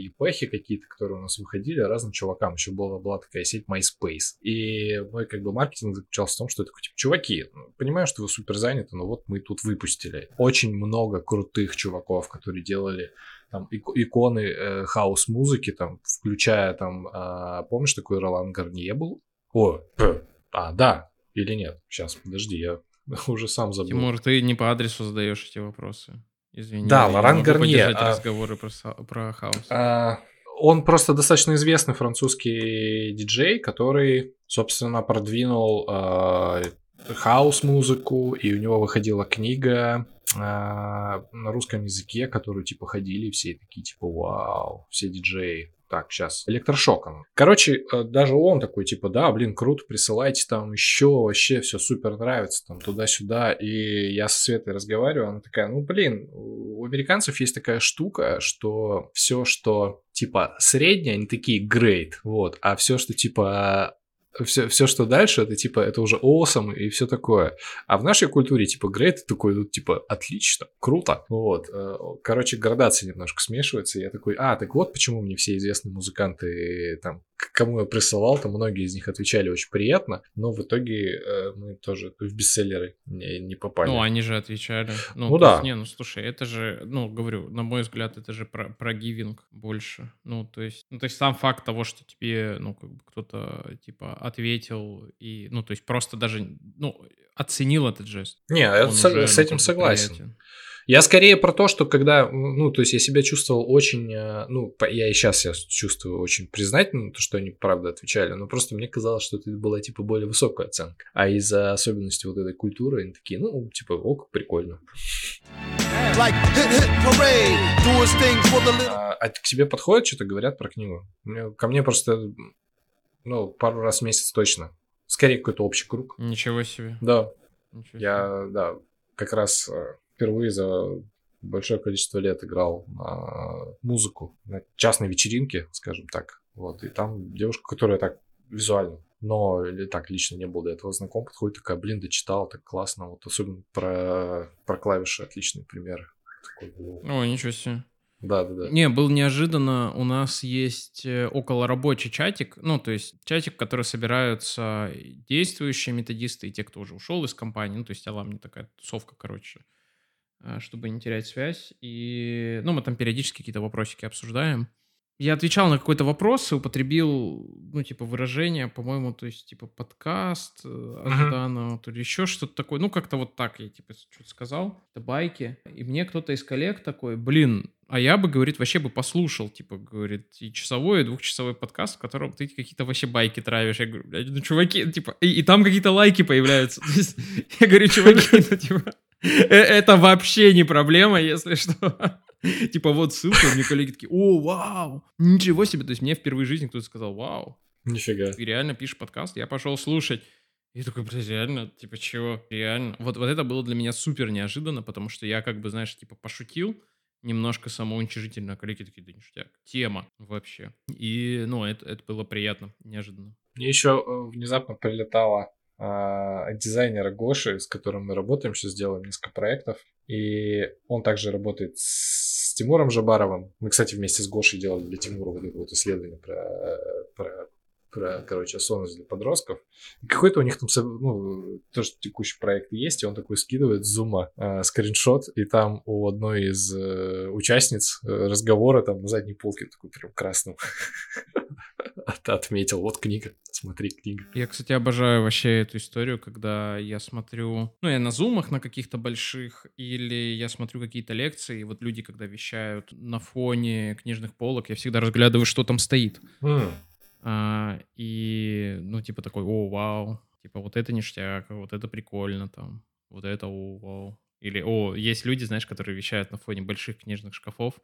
какие-то, которые у нас выходили, разным чувакам. Еще была, была такая сеть MySpace. И мой как бы маркетинг заключался в том, что я такой, типа, чуваки, ну, понимаю, что вы супер заняты, но вот мы тут выпустили. Очень много крутых чуваков, которые делали там ик- иконы э, хаос-музыки, там, включая там, а, помнишь, такой Ролан Гарнье был? О, п- а, да, или нет? Сейчас, подожди, я уже сам забыл. Тимур, ты не по адресу задаешь эти вопросы. Извини. Да, Лоран Гарнье, а- разговоры про, про хаос. А, Он просто достаточно известный французский диджей, который, собственно, продвинул а, хаос-музыку, и у него выходила книга на русском языке, которую, типа, ходили все такие, типа, вау, все диджеи. Так, сейчас. Электрошок. он. Короче, э, даже он такой, типа, да, блин, круто, присылайте там еще, вообще все супер нравится, там, туда-сюда. И я со Светой разговариваю, она такая, ну, блин, у американцев есть такая штука, что все, что, типа, среднее, они такие great, вот, а все, что, типа, все, все, что дальше, это типа, это уже awesome и все такое. А в нашей культуре, типа, great такой, ну, типа, отлично, круто. Вот. э, Короче, градации немножко смешиваются. и Я такой, а, так вот почему мне все известные музыканты, там, кому я присылал, там многие из них отвечали очень приятно, но в итоге э, мы тоже в бестселлеры не, не попали. Ну, они же отвечали. Ну, Ну то есть, да. Не, ну слушай, это же, ну, говорю, на мой взгляд, это же про, про гивинг больше. Ну, то есть, ну, то есть сам факт того, что тебе, ну, как бы кто-то, типа, ответил и, ну, то есть просто даже, ну, оценил этот жест. Не, я уже, с ну, этим согласен. приятен. Я скорее про то, что когда, ну, то есть я себя чувствовал очень, э, ну, я и сейчас себя чувствую очень признательным, то, что они правда отвечали, но просто мне казалось, что это была, типа, более высокая оценка. А из-за особенностей вот этой культуры они такие, ну, типа, ок, прикольно. Like hit hit parade, little. А, а к тебе подходят, что-то говорят про книгу? Мне- ко мне просто, ну, пару раз в месяц точно. Скорее какой-то общий круг. Ничего себе. Да, ничего себе. Я, да, как раз э, впервые за большое количество лет играл на музыку на частной вечеринке, скажем так. Вот, и там девушка, которая так визуально. Но или так лично не был до этого знаком. Подходит такая, блин, дочитал, так классно. Вот особенно про, про клавиши отличный пример. Такой, «Воу». О, ничего себе. да, да, да. Не, был неожиданно. У нас есть э, около рабочий чатик. Ну, то есть чатик, в который собираются действующие методисты и те, кто уже ушел из компании. Ну, то есть Аламни такая тусовка, короче, чтобы не терять связь. И, ну, мы там периодически какие-то вопросики обсуждаем. Я отвечал на какой-то вопрос и употребил, ну, типа, выражение, по-моему, то есть, типа, подкаст э, ожиданного, то ли еще что-то такое. Ну, как-то вот так я, типа, что-то сказал. Это байки. И мне кто-то из коллег такой, блин, а я бы, говорит, вообще бы послушал, типа, говорит, и часовой, и двухчасовой подкаст, в котором ты какие-то вообще байки травишь. Я говорю, блядь, ну, чуваки, типа, и, и там какие-то лайки появляются. Я говорю, чуваки, ну, типа, э- это вообще не проблема, если что. Типа, вот ссылка, мне коллеги такие, о, вау, ничего себе. То есть, мне впервые в жизни кто-то сказал, вау, Нифига. ты реально пишешь подкаст? Я пошел слушать. И такой, блядь, реально, типа, чего? Реально. Вот, вот это было для меня супер неожиданно, потому что я как бы, знаешь, типа, пошутил, немножко самоуничижительно, а коллеги такие, да ништяк. Тема вообще. И, ну, это, это было приятно, неожиданно. Мне еще э, внезапно прилетало от дизайнера Гоши, с которым мы работаем, сейчас делаем несколько проектов. И он также работает с Тимуром Жабаровым. Мы, кстати, вместе с Гошей делали для Тимура вот это вот исследование про, про, про короче, осознанность для подростков. И какой-то у них там, ну, тоже текущий проект есть, и он такой скидывает с зума э, скриншот, и там у одной из э, участниц э, разговора там на задней полке такой прям красным отметил. Вот книга, смотри, книга. Я, кстати, обожаю вообще эту историю, когда я смотрю, ну, я на зумах на каких-то больших, или я смотрю какие-то лекции, и вот люди, когда вещают на фоне книжных полок, я всегда разглядываю, что там стоит. М, А, и, ну, типа такой, о, вау, типа вот это ништяк, вот это прикольно там, вот это, о, вау. Или, о, есть люди, знаешь, которые вещают на фоне больших книжных шкафов,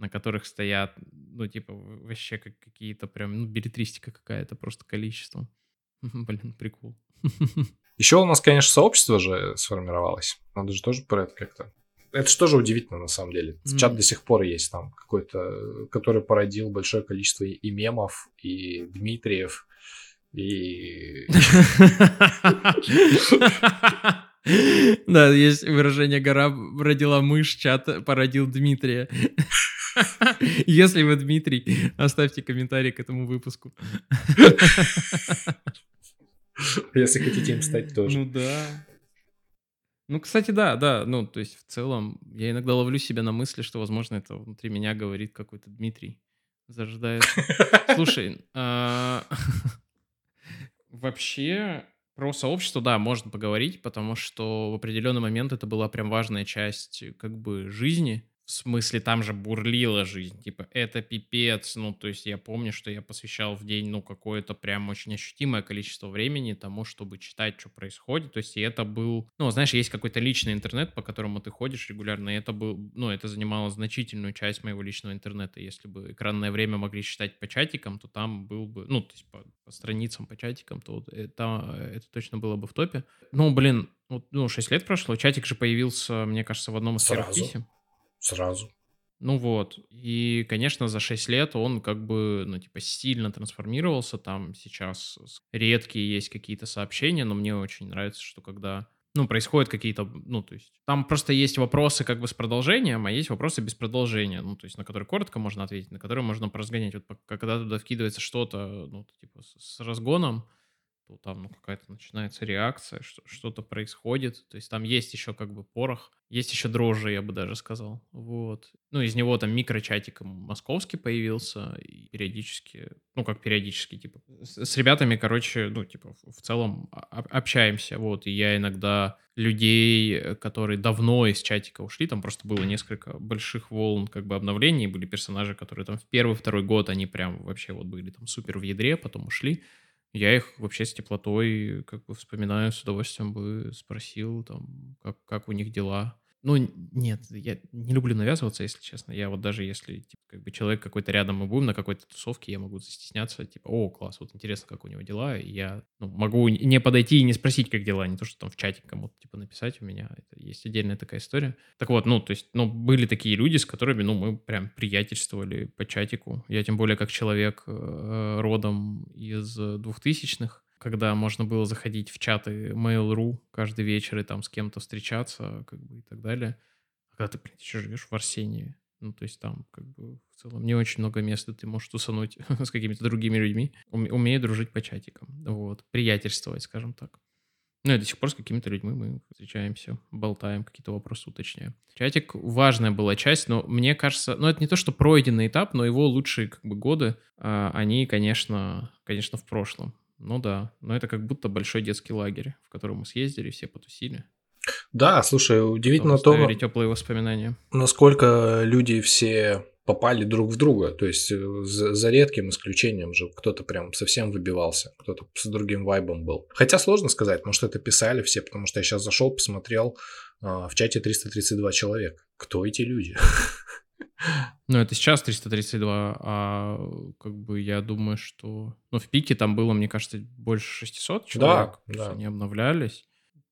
на которых стоят, ну, типа, вообще как какие-то прям, ну, билетристика какая-то, просто количество. Блин, прикол. Еще у нас, конечно, сообщество же сформировалось. Надо же тоже про это как-то. Это же тоже удивительно, на самом деле. Мгм. Чат до сих пор есть там какой-то, который породил большое количество и и мемов, и Дмитриев, и... Да, есть выражение «гора родила мышь, чат породил Дмитрия». Если вы Дмитрий, оставьте комментарий к этому выпуску. Если хотите им стать тоже. Ну да. Ну, кстати, да, да. Ну, то есть, в целом, я иногда ловлю себя на мысли, что, возможно, это внутри меня говорит какой-то Дмитрий. Зарождается. Слушай, а, вообще про сообщество, да, можно поговорить, потому что в определенный момент это была прям важная часть как бы жизни. В смысле, там же бурлила жизнь. Типа, это пипец. Ну, то есть я помню, что я посвящал в день, ну, какое-то прям очень ощутимое количество времени тому, чтобы читать, что происходит. То есть и это был... Ну, знаешь, есть какой-то личный интернет, по которому ты ходишь регулярно, и это был... Ну, это занимало значительную часть моего личного интернета. Если бы экранное время могли считать по чатикам, то там был бы... Ну, то есть по, по страницам, по чатикам, то вот это, это точно было бы в топе. Ну, блин, вот, ну, 6 лет прошло. Чатик же появился, мне кажется, в одном из первых Сразу. писем. Сразу. Ну вот. И, конечно, за 6 лет он как бы, ну, типа, сильно трансформировался. Там сейчас редкие есть какие-то сообщения, но мне очень нравится, что когда, ну, происходят какие-то, ну, то есть, там просто есть вопросы как бы с продолжением, а есть вопросы без продолжения, ну, то есть, на которые коротко можно ответить, на которые можно поразгонять. Вот когда туда вкидывается что-то, ну, типа, с разгоном, то там, ну, какая-то начинается реакция, что, что-то происходит. То есть там есть еще как бы порох, есть еще дрожжи, я бы даже сказал. Вот. Ну, из него там микрочатик московский появился, и периодически, ну, как периодически, типа, с, с ребятами, короче, ну, типа, в, целом общаемся, вот, и я иногда людей, э, которые давно из чатика ушли, там просто было несколько больших волн, как бы, обновлений, были персонажи, которые там в первый-второй год, они прям вообще вот были там супер в ядре, потом ушли, я их вообще с теплотой как бы вспоминаю, с удовольствием бы спросил, там, как, как у них дела. Ну, нет, я не люблю навязываться, если честно. Я вот даже если типа, как бы человек какой-то рядом, мы будем на какой-то тусовке, я могу застесняться, типа, о, класс, вот интересно, как у него дела, и я ну, могу не подойти и не спросить, как дела, не то, что там в чате кому-то, типа, написать у меня. Это есть отдельная такая история. Так вот, ну, то есть, ну, были такие люди, с которыми, ну, мы прям приятельствовали по чатику. Я тем более как человек э, родом из двухтысячных, когда можно было заходить в чаты Mail.ru каждый вечер и там с кем-то встречаться, как бы и так далее. А когда ты, блин, еще живешь в Арсении, ну, то есть там, как бы, в целом, не очень много места ты можешь тусануть с какими-то другими людьми. Уме- Умею дружить по чатикам, вот, приятельствовать, скажем так. Ну, и до сих пор с какими-то людьми мы встречаемся, болтаем, какие-то вопросы уточняем. Чатик важная была часть, но мне кажется, ну, это не то, что пройденный этап, но его лучшие, как бы, годы, а, они, конечно, конечно, в прошлом. Ну да, но это как будто большой детский лагерь, в который мы съездили, все потусили. Да, слушай, удивительно то, теплые воспоминания. насколько люди все попали друг в друга. То есть э, за, за редким исключением же кто-то прям совсем выбивался, кто-то с другим вайбом был. Хотя сложно сказать, может это писали все, потому что я сейчас зашел, посмотрел, а, в чате 332 человека. Кто эти люди? Ну, это сейчас 332, а как бы я думаю, что... Ну, в пике там было, мне кажется, больше 600 человек. Да, да. Они обновлялись.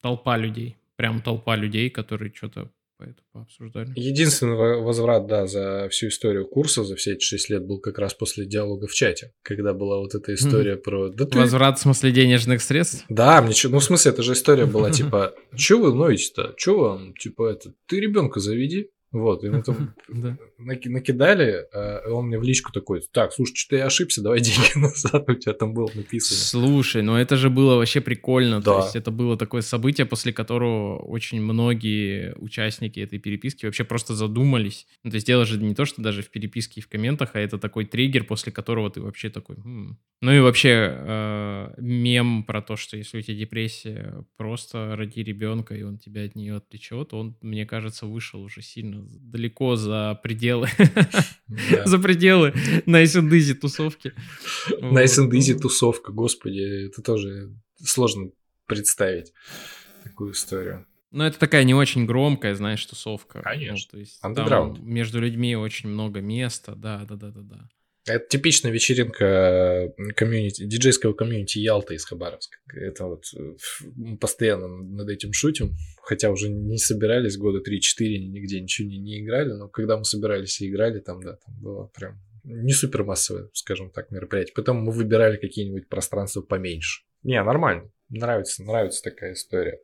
Толпа людей. Прям толпа людей, которые что-то по это пообсуждали. Единственный во- возврат, да, за всю историю курса, за все эти 6 лет был как раз после диалога в чате, когда была вот эта история про... Да ты Возврат в смысле денежных средств? Да, мне чё- ну в смысле, это же история была типа, что вы ноете-то? Что вам, типа, это, ты ребенка заведи. Вот, ему там Да. наки- накидали, а он мне в личку такой, так, слушай, что-то я ошибся, давай деньги назад, у тебя там было написано. Слушай, ну это же было вообще прикольно. То Да. есть это было такое событие, после которого очень многие участники этой переписки вообще просто задумались. Ну, то есть дело же не то, что даже в переписке и в комментах, а это такой триггер, после которого ты вообще такой... «М». Ну и вообще э, мем про то, что если у тебя депрессия, просто роди ребенка, и он тебя от нее отвлечет, он, мне кажется, вышел уже сильно далеко за пределы, Да. за пределы Nice and Easy тусовки. Nice and easy тусовка, господи, это тоже сложно представить такую историю. Ну, это такая не очень громкая, знаешь, тусовка. Конечно. Ну, то есть там между людьми очень много места, да, да, да, да, да. Это типичная вечеринка э, комьюнити, диджейского комьюнити Ялта из Хабаровска. Это вот э, постоянно над этим шутим, хотя уже не собирались года 3-4, нигде ничего не, не играли, но когда мы собирались и играли, там, да, там было прям не супер массовое, скажем так, мероприятие. Поэтому мы выбирали какие-нибудь пространства поменьше. Не, нормально. Нравится, нравится такая история.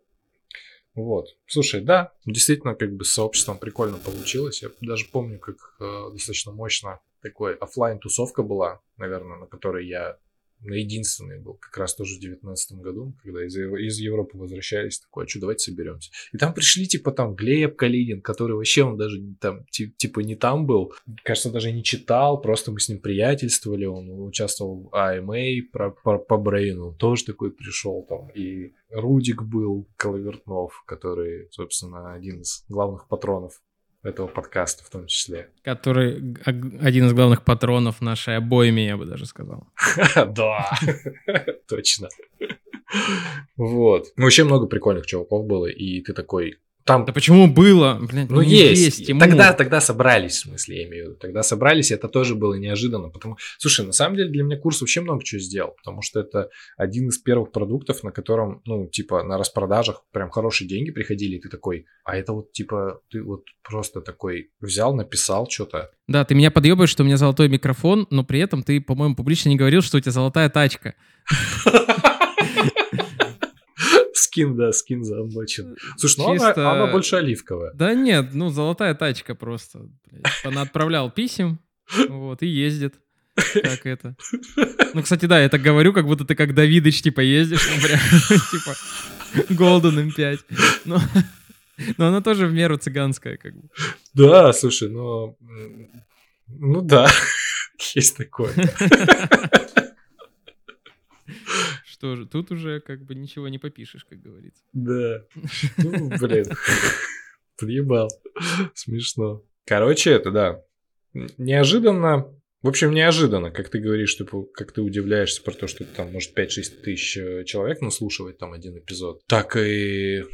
Вот. Слушай, да, действительно, как бы с сообществом прикольно получилось. Я даже помню, как э, достаточно мощно такой оффлайн тусовка была, наверное, на которой я на единственный был, как раз тоже в девятнадцатом году, когда из, из Европы возвращались, такой, а что, давайте соберемся. И там пришли, типа, там, Глеб Калинин, который вообще, он даже там, ти- типа, не там был, кажется, даже не читал, просто мы с ним приятельствовали, он участвовал в AMA про, по, по Брейну, тоже такой пришел там, и Рудик был, Коловертнов, который, собственно, один из главных патронов этого подкаста в том числе. Который один из главных патронов нашей обойми, я бы даже сказал. Да, точно. Вот. Ну, вообще много прикольных чуваков было, и ты такой... Там, Да почему было? Блин, ну, не есть. Тимур. Тогда, тогда собрались, в смысле, я имею в виду. Тогда собрались, и это тоже было неожиданно. Потому... Слушай, на самом деле для меня курс вообще много чего сделал, потому что это один из первых продуктов, на котором, ну, типа, на распродажах прям хорошие деньги приходили, и ты такой, а это вот, типа, ты вот просто такой взял, написал что-то, Да, ты меня подъебаешь, что у меня золотой микрофон, но при этом ты, по-моему, публично не говорил, что у тебя золотая тачка. Скин, да, скин заамбочен. Слушай, ну она, Чисто- она больше оливковая. Да нет, ну золотая тачка просто. Она отправлял писем, вот, и ездит. Как это? Ну, кстати, да, я так говорю, как будто ты как Давидыч, типа, ездишь, ну, прям, типа, Golden M5. Но, но она тоже в меру цыганская, как бы. Да, слушай, ну... м, Ну да, есть такое. Что же, тут уже как бы ничего не попишешь, как говорится. Да. Ну, блин. Подъебал. Смешно. Короче, это да. Неожиданно. В общем, неожиданно, как ты говоришь, типа, как ты удивляешься про то, что там может 5-6 тысяч э, человек наслушивать там один эпизод. Так и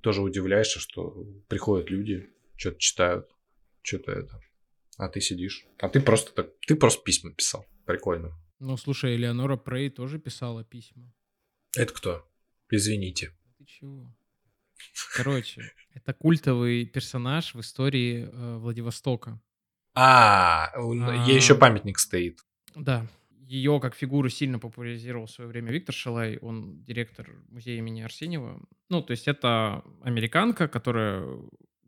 тоже удивляешься, что приходят люди, что-то читают, что-то это. А ты сидишь. А ты просто так, ты просто письма писал. Прикольно. Ну, слушай, Элеонора Прей тоже писала письма. Это кто? Извините. Ты чего? Короче, это культовый персонаж в истории э, Владивостока. А, А. ей еще памятник стоит. Да. Ее как фигуру сильно популяризировал в свое время Виктор Шалай. Он директор музея имени Арсеньева. Ну, то есть это американка, которая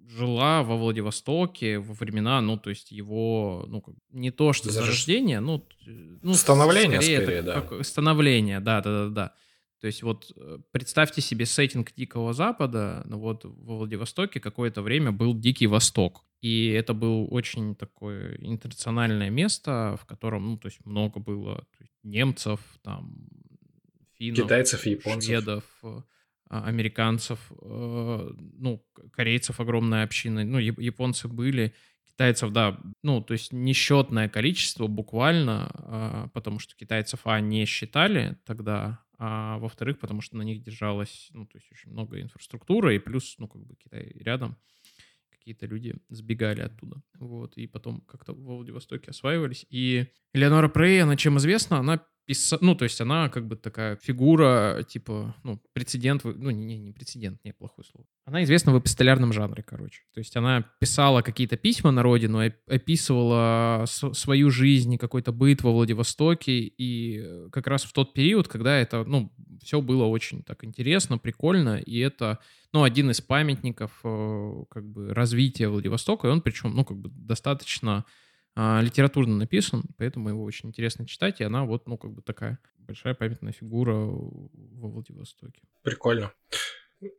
жила во Владивостоке во времена, ну, то есть его, ну, не то что Зарож- зарождение, ну, ну Становление, это скорее, да. как- становление, да, да, да, да. То есть вот э, представьте себе сеттинг Дикого Запада, ну вот во Владивостоке какое-то время был Дикий Восток. И это был очень такое интернациональное место, в котором, ну, то есть много было то есть немцев, там, финнов, Китайцев японцев. шведов, э, а, американцев, э, ну, корейцев огромная община, ну, яп- японцы были, китайцев, да, ну, то есть несчетное количество буквально, а, потому что китайцев, а, не считали тогда, а во-вторых, потому что на них держалось, ну, то есть очень много инфраструктуры, и плюс, ну, как бы Китай рядом, какие-то люди сбегали оттуда, вот, и потом как-то во Владивостоке осваивались, и Элеонора Прей, она чем известна, она писа... ну, то есть она как бы такая фигура, типа, ну, прецедент, ну, не, не прецедент, не, плохое слово. Она известна в эпистолярном жанре, короче. То есть она писала какие-то письма на родину, оп- описывала свою жизнь, какой-то быт во Владивостоке, и э, как раз в тот период, когда это, ну, все было очень так интересно, прикольно, и это, ну, один из памятников, э, как бы, развития Владивостока, и он причем, ну, как бы, достаточно литературно написан, поэтому его очень интересно читать, и она вот, ну, как бы такая большая памятная фигура во Владивостоке. Прикольно.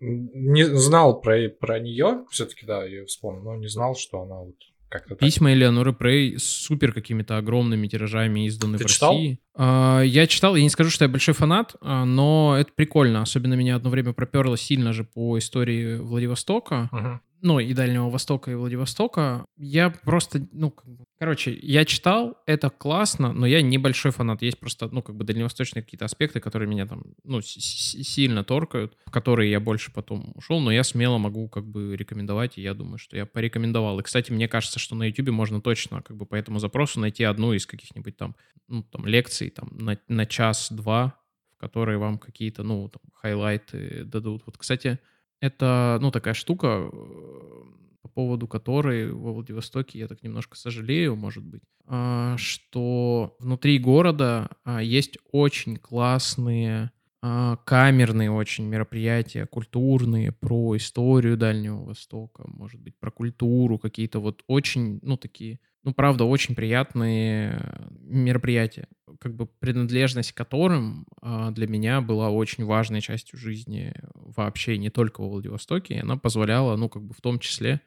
Не знал про, про нее, все-таки, да, я вспомнил, но не знал, что она вот как-то так. Письма Элеоноры Прей с супер какими-то огромными тиражами изданы Ты в читал? России. А, я читал, я не скажу, что я большой фанат, а, но это прикольно. Особенно меня одно время проперло сильно же по истории Владивостока. Мгм. Ну, и Дальнего Востока, и Владивостока. Я просто, ну, короче, я читал, это классно, но я небольшой фанат. Есть просто, ну, как бы дальневосточные какие-то аспекты, которые меня там, ну, сильно торкают, в которые я больше потом ушел, но я смело могу, как бы, рекомендовать, и я думаю, что я порекомендовал. И, кстати, мне кажется, что на YouTube можно точно, как бы, по этому запросу найти одну из каких-нибудь там, ну, там, лекций, там, на, на час-два, в которые вам какие-то, ну, там, хайлайты дадут. Вот, кстати, это, ну, такая штука, э, по поводу которой во Владивостоке я так немножко сожалею, может быть, а, что внутри города а, есть очень классные а, камерные очень мероприятия, культурные, про историю Дальнего Востока, может быть, про культуру, какие-то вот очень, ну, такие, ну, правда, очень приятные э, мероприятия, как бы принадлежность к которым а, для меня была очень важной частью жизни вообще, не только во Владивостоке, она позволяла, ну, как бы в том числе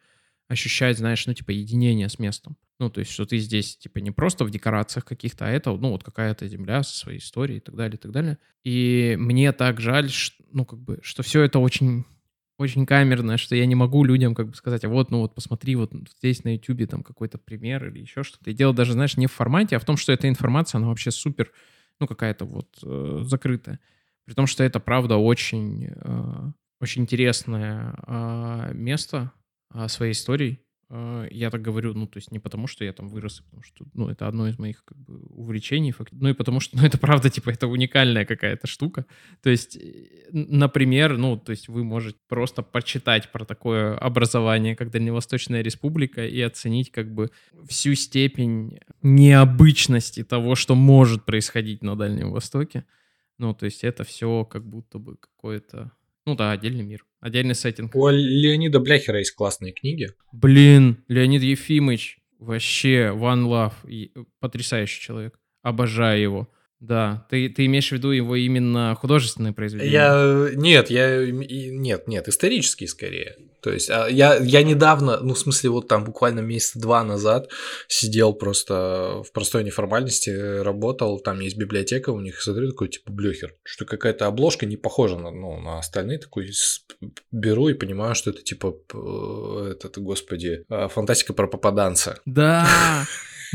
ощущать, знаешь, ну, типа, единение с местом. Ну, то есть, что ты здесь, типа, не просто в декорациях каких-то, а это, ну, вот какая-то земля со своей историей и так далее, и так далее. И мне так жаль, что, ну, как бы, что все это очень очень камерно, что я не могу людям как бы сказать, а вот, ну вот посмотри, вот здесь на YouTube там какой-то пример или еще что-то. И дело даже, знаешь, не в формате, а в том, что эта информация, она вообще супер, ну какая-то вот э, закрытая. При том, что это, правда, очень, э, очень интересное э, место э, своей историей. Э, Я так говорю, ну, то есть не потому, что я там вырос, а потому что, ну, это одно из моих, как бы, увлечений, фак- ну, и потому что, ну, это правда, типа, это уникальная какая-то штука. То есть, э, например, ну, то есть вы можете просто почитать про такое образование, как Дальневосточная Республика, и оценить, как бы, всю степень необычности того, что может происходить на Дальнем Востоке. Ну, то есть это все как будто бы какое-то, ну да, отдельный мир, отдельный сеттинг. У Леонида Бляхера есть классные книги. Блин, Леонид Ефимович, вообще one love, э, потрясающий человек, обожаю его. Да, ты, ты имеешь в виду его именно художественные произведения? Я... Нет, я... и- Нет, нет, исторические скорее. То есть а, я, я недавно, ну, в смысле, вот там буквально месяца два назад сидел просто в простой неформальности, работал, там есть библиотека у них, смотрю, такой, типа, блюхер, что какая-то обложка не похожа на, ну, на остальные, такой беру и понимаю, что это, типа, этот, господи, а, фантастика про попаданца. Да,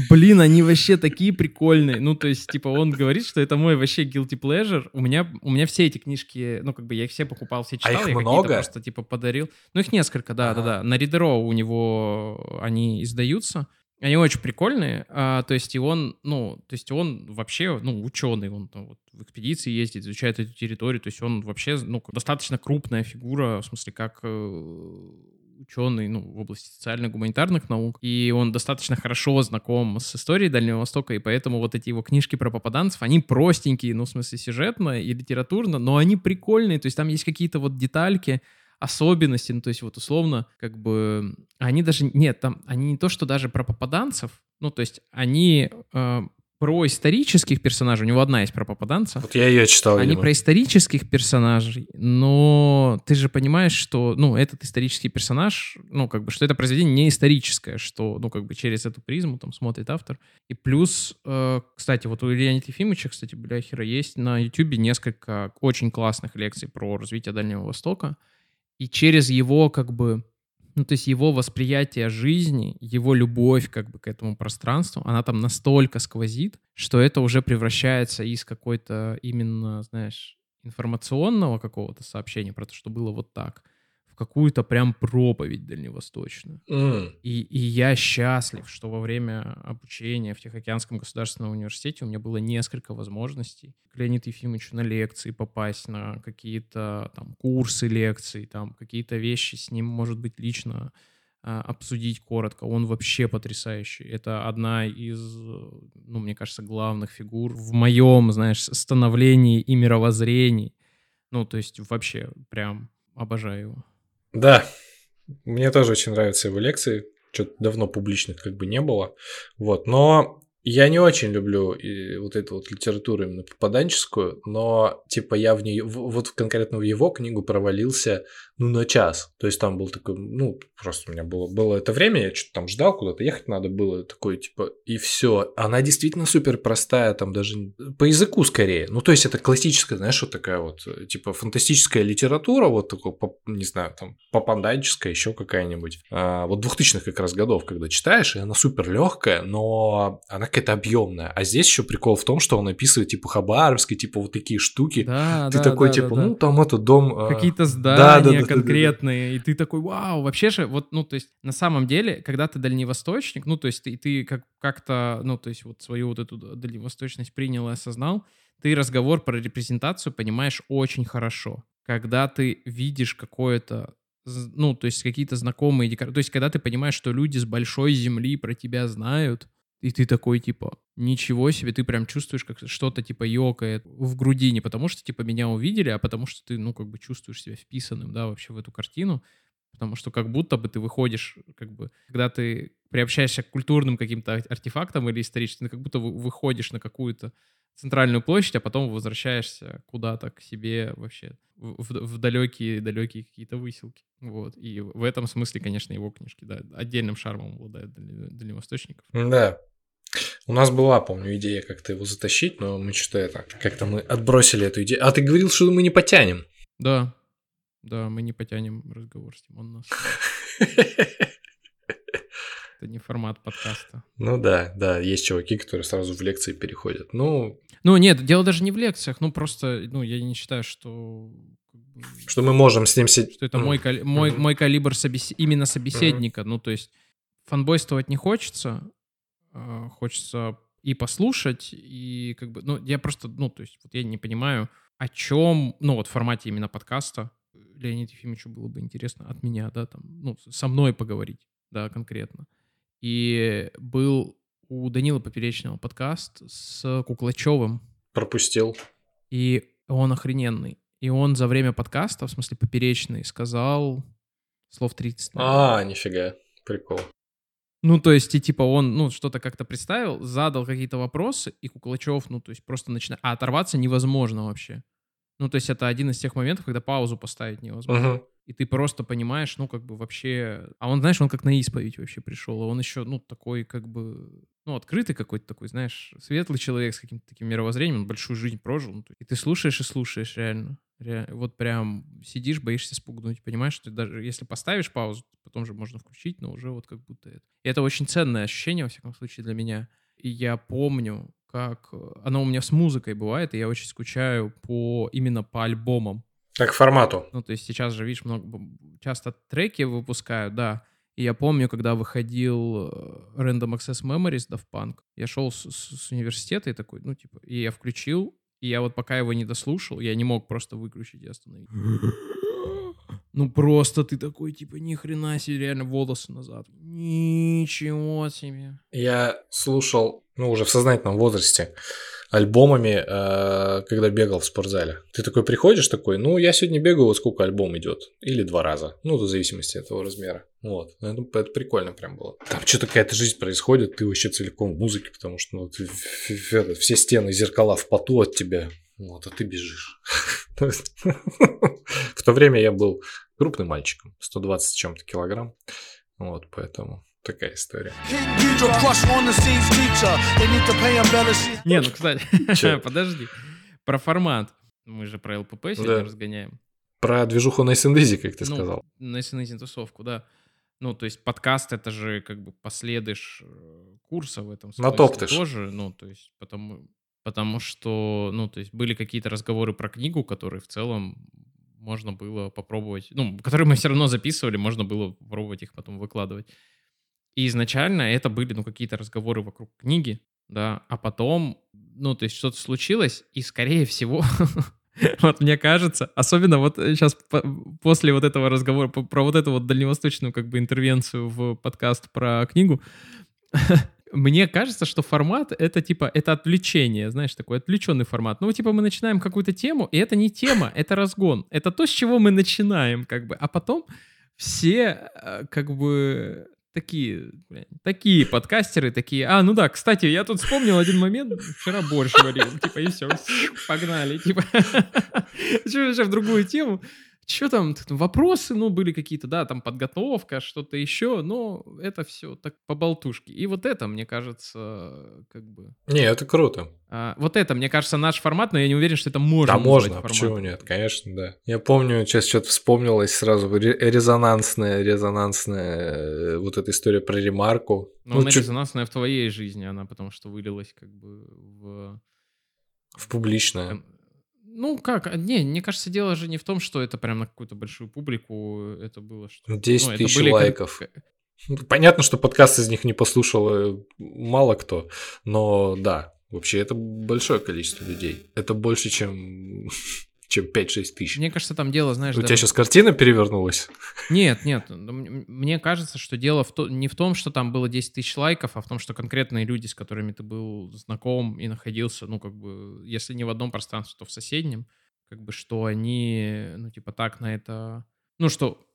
блин, они вообще такие прикольные. Ну, то есть, типа, он говорит, что это мой вообще guilty pleasure. У меня, у меня все эти книжки, ну, как бы я их все покупал, все читал. их я много? просто, типа, подарил. Ну, их несколько, да, да, да. На Ридеро у него они издаются. Они очень прикольные, а, то есть и он, ну, то есть он вообще, ну, ученый, он там вот в экспедиции ездит, изучает эту территорию, то есть он вообще, ну, достаточно крупная фигура, в смысле, как э, ученый, ну, в области социальных гуманитарных наук, и он достаточно хорошо знаком с историей Дальнего Востока, и поэтому вот эти его книжки про попаданцев, они простенькие, ну, в смысле, сюжетно и литературно, но они прикольные, то есть там есть какие-то вот детальки, особенности, ну, то есть вот условно, как бы, они даже, нет, там, они не то, что даже про попаданцев, ну, то есть они э, про исторических персонажей, у него одна есть про попаданцев, Вот я ее читал, они видимо. про исторических персонажей, но ты же понимаешь, что, ну, этот исторический персонаж, ну, как бы, что это произведение не историческое, что, ну, как бы через эту призму там смотрит автор. И плюс, э, кстати, вот у Леонида Ефимовича, кстати, Бляхера, есть на Ютубе несколько очень классных лекций про развитие Дальнего Востока, и через его, как бы, ну, то есть его восприятие жизни, его любовь как бы к этому пространству, она там настолько сквозит, что это уже превращается из какой-то именно, знаешь, информационного какого-то сообщения про то, что было вот так, в какую-то прям проповедь дальневосточную. М, И, и я счастлив, что во время обучения в Тихоокеанском государственном университете у меня было несколько возможностей к Леониду Ефимовичу на лекции попасть, на какие-то там курсы лекций, там какие-то вещи с ним, может быть, лично а, обсудить коротко. Он вообще потрясающий. Это одна из, ну, мне кажется, главных фигур в моем, знаешь, становлении и мировоззрении. Ну, то есть вообще прям обожаю его. Да, мне тоже очень нравятся его лекции. Что-то давно публичных как бы не было. Вот, но я не очень люблю вот эту вот литературу именно попаданческую, но типа я в нее, вот конкретно в его книгу провалился, ну, на час. То есть там был такой, ну, просто у меня было, было это время, я что-то там ждал, куда-то ехать надо было, такой, типа, и все. Она действительно супер простая, там даже по языку скорее. Ну, то есть это классическая, знаешь, вот такая вот, э, типа, фантастическая литература, вот такой, не знаю, там, попаданческая, еще какая-нибудь. А, вот 2000-х как раз годов, когда читаешь, и она супер легкая, но она какая-то объемная. А здесь еще прикол в том, что он описывает, типа, Хабаровский, типа, вот такие штуки. Да, Ты да, такой, да, типа, да, ну, там этот дом... а, какие-то да, здания да, да, конкретные, и ты такой, вау, вообще же, вот, ну, то есть, на самом деле, когда ты дальневосточник, ну, то есть, ты, ты как, как-то, ну, то есть, вот свою вот эту дальневосточность принял и осознал, ты разговор про репрезентацию понимаешь очень хорошо. Когда ты видишь какое-то, ну, то есть, какие-то знакомые декорации, то есть, когда ты понимаешь, что люди с большой земли про тебя знают, и ты такой, типа, ничего себе, ты прям чувствуешь, как что-то, типа, ёкает в груди, не потому что, типа, меня увидели, а потому что ты, ну, как бы чувствуешь себя вписанным, да, вообще в эту картину, потому что как будто бы ты выходишь, как бы, когда ты приобщаешься к культурным каким-то ар- артефактам или историческим, ты как будто вы- выходишь на какую-то центральную площадь, а потом возвращаешься куда-то к себе вообще в, далекие-далекие какие-то выселки. Вот. И в этом смысле, конечно, его книжки, да, отдельным шармом обладают дальне- дальневосточников. Да. У нас была, помню, идея как-то его затащить, но мы что-то это, как-то мы отбросили эту идею. А ты говорил, что мы не потянем. Да, да, мы не потянем разговор с ним, он нас... Это не формат подкаста. Ну да, да, есть чуваки, которые сразу в лекции переходят. Ну, Ну, нет, дело даже не в лекциях, ну, просто, ну, я не считаю, что... что мы можем с ним сидеть. что это мой, кали- мой, мой калибр собес- именно собеседника. Ну, то есть фанбойствовать не хочется, а, хочется и послушать, и как бы, ну, я просто, ну, то есть вот я не понимаю, о чем, ну, вот в формате именно подкаста Леониду Ефимовичу было бы интересно от меня, да, там, ну, со мной поговорить, да, конкретно. И был у Данила Поперечного подкаст с Куклачевым, Пропустил. и он охрененный. И он за время подкаста, в смысле поперечный, сказал слов 30. наверное. А, нифига. Прикол. Ну, то есть, и типа он, ну, что-то как-то представил, задал какие-то вопросы, и Куклачев, ну, то есть просто начинает... А оторваться невозможно вообще. Ну, то есть это один из тех моментов, когда паузу поставить невозможно. Мгм. и ты просто понимаешь, ну, как бы вообще... А он, знаешь, он как на исповедь вообще пришел, а он еще, ну, такой, как бы, ну, открытый какой-то такой, знаешь, светлый человек с каким-то таким мировоззрением, он большую жизнь прожил. ну, И ты слушаешь и слушаешь, реально. Ре- Вот прям сидишь, боишься спугнуть, понимаешь, что даже если поставишь паузу, потом же можно включить, но уже вот как будто это. И это очень ценное ощущение, во всяком случае, для меня. И я помню, как э, оно у меня с музыкой бывает, и я очень скучаю по именно по альбомам. Как формату. Ну, то есть сейчас же, видишь, много, часто треки выпускают, да. И я помню, когда выходил э, Random Access Memories Daft Punk, я шел с, с- с университета и такой, ну, типа, и я включил, и я вот пока его не дослушал, я не мог просто выключить и остановить. Ну, просто ты такой, типа, ни хрена себе, реально волосы назад. Ничего себе. Я слушал, ну, уже в сознательном возрасте, альбомами, э, когда бегал в спортзале. Ты такой приходишь такой, ну, я сегодня бегаю, вот сколько альбом идет. Или два раза. Ну, в зависимости от того размера. Вот. Это, это прикольно прям было. Там что-то какая-то жизнь происходит, ты вообще целиком в музыке, потому что ну, ты- это, все стены, зеркала в поту от тебя. Вот, а ты бежишь. В то время я был крупным мальчиком, 120 с чем-то килограмм. Вот, поэтому такая история. Не, ну, кстати, подожди. Про формат. Мы же про ЛПП сегодня Да. разгоняем. Про движуху на SNDZ, как ты Ну, сказал. На SNL тусовку, да. Ну, то есть подкаст это же как бы последыш э, курса в этом смысле Натоптыш. тоже, ну, то есть потому, потому что, ну, то есть были какие-то разговоры про книгу, которые в целом можно было попробовать, ну, которые мы все равно записывали, можно было попробовать их потом выкладывать. И изначально это были, ну, какие-то разговоры вокруг книги, да, а потом, ну, то есть что-то случилось, и, скорее всего, вот мне кажется, особенно вот сейчас после вот этого разговора про вот эту вот дальневосточную как бы интервенцию в подкаст про книгу, мне кажется, что формат — это типа, это отвлечение, знаешь, такой отвлеченный формат. Ну, типа мы начинаем какую-то тему, и это не тема, это разгон. Это то, с чего мы начинаем, как бы. А потом все э, как бы такие, блин, такие подкастеры, такие, а, ну да, кстати, я тут вспомнил один момент, вчера борщ варил, типа, и все, погнали, типа, что в другую тему, что там, вопросы, ну, были какие-то, да, там подготовка, что-то еще, но это все так по болтушке. И вот это, мне кажется, как бы... Не, это круто. а, вот это, мне кажется, наш формат, но я не уверен, что это можно Да, можно, форматом. почему нет? Конечно, да. Я помню, сейчас что-то вспомнилось сразу, ре- резонансная, резонансная э, вот эта история про ремарку. Но Ну, она чё- резонансная в твоей жизни, она потому что вылилась как бы в... в публичное. Ну, как? а, Не, мне кажется, дело же не в том, что это прям на какую-то большую публику, это было что... 10 ну, это тысяч лайков. Ну, Понятно, что подкаст из них не послушал э, мало кто, но да, вообще это большое количество людей. Это больше, чем, чем 5-6 тысяч. Мне кажется, там дело, знаешь... У даже- тебя сейчас картина перевернулась? Нет, нет, мне кажется, что дело в то, не в том, что там было 10 тысяч лайков, а в том, что конкретные люди, с которыми ты был знаком и находился, ну, как бы, если не в одном пространстве, то в соседнем, как бы, что они, ну, типа, так на это... Ну, что,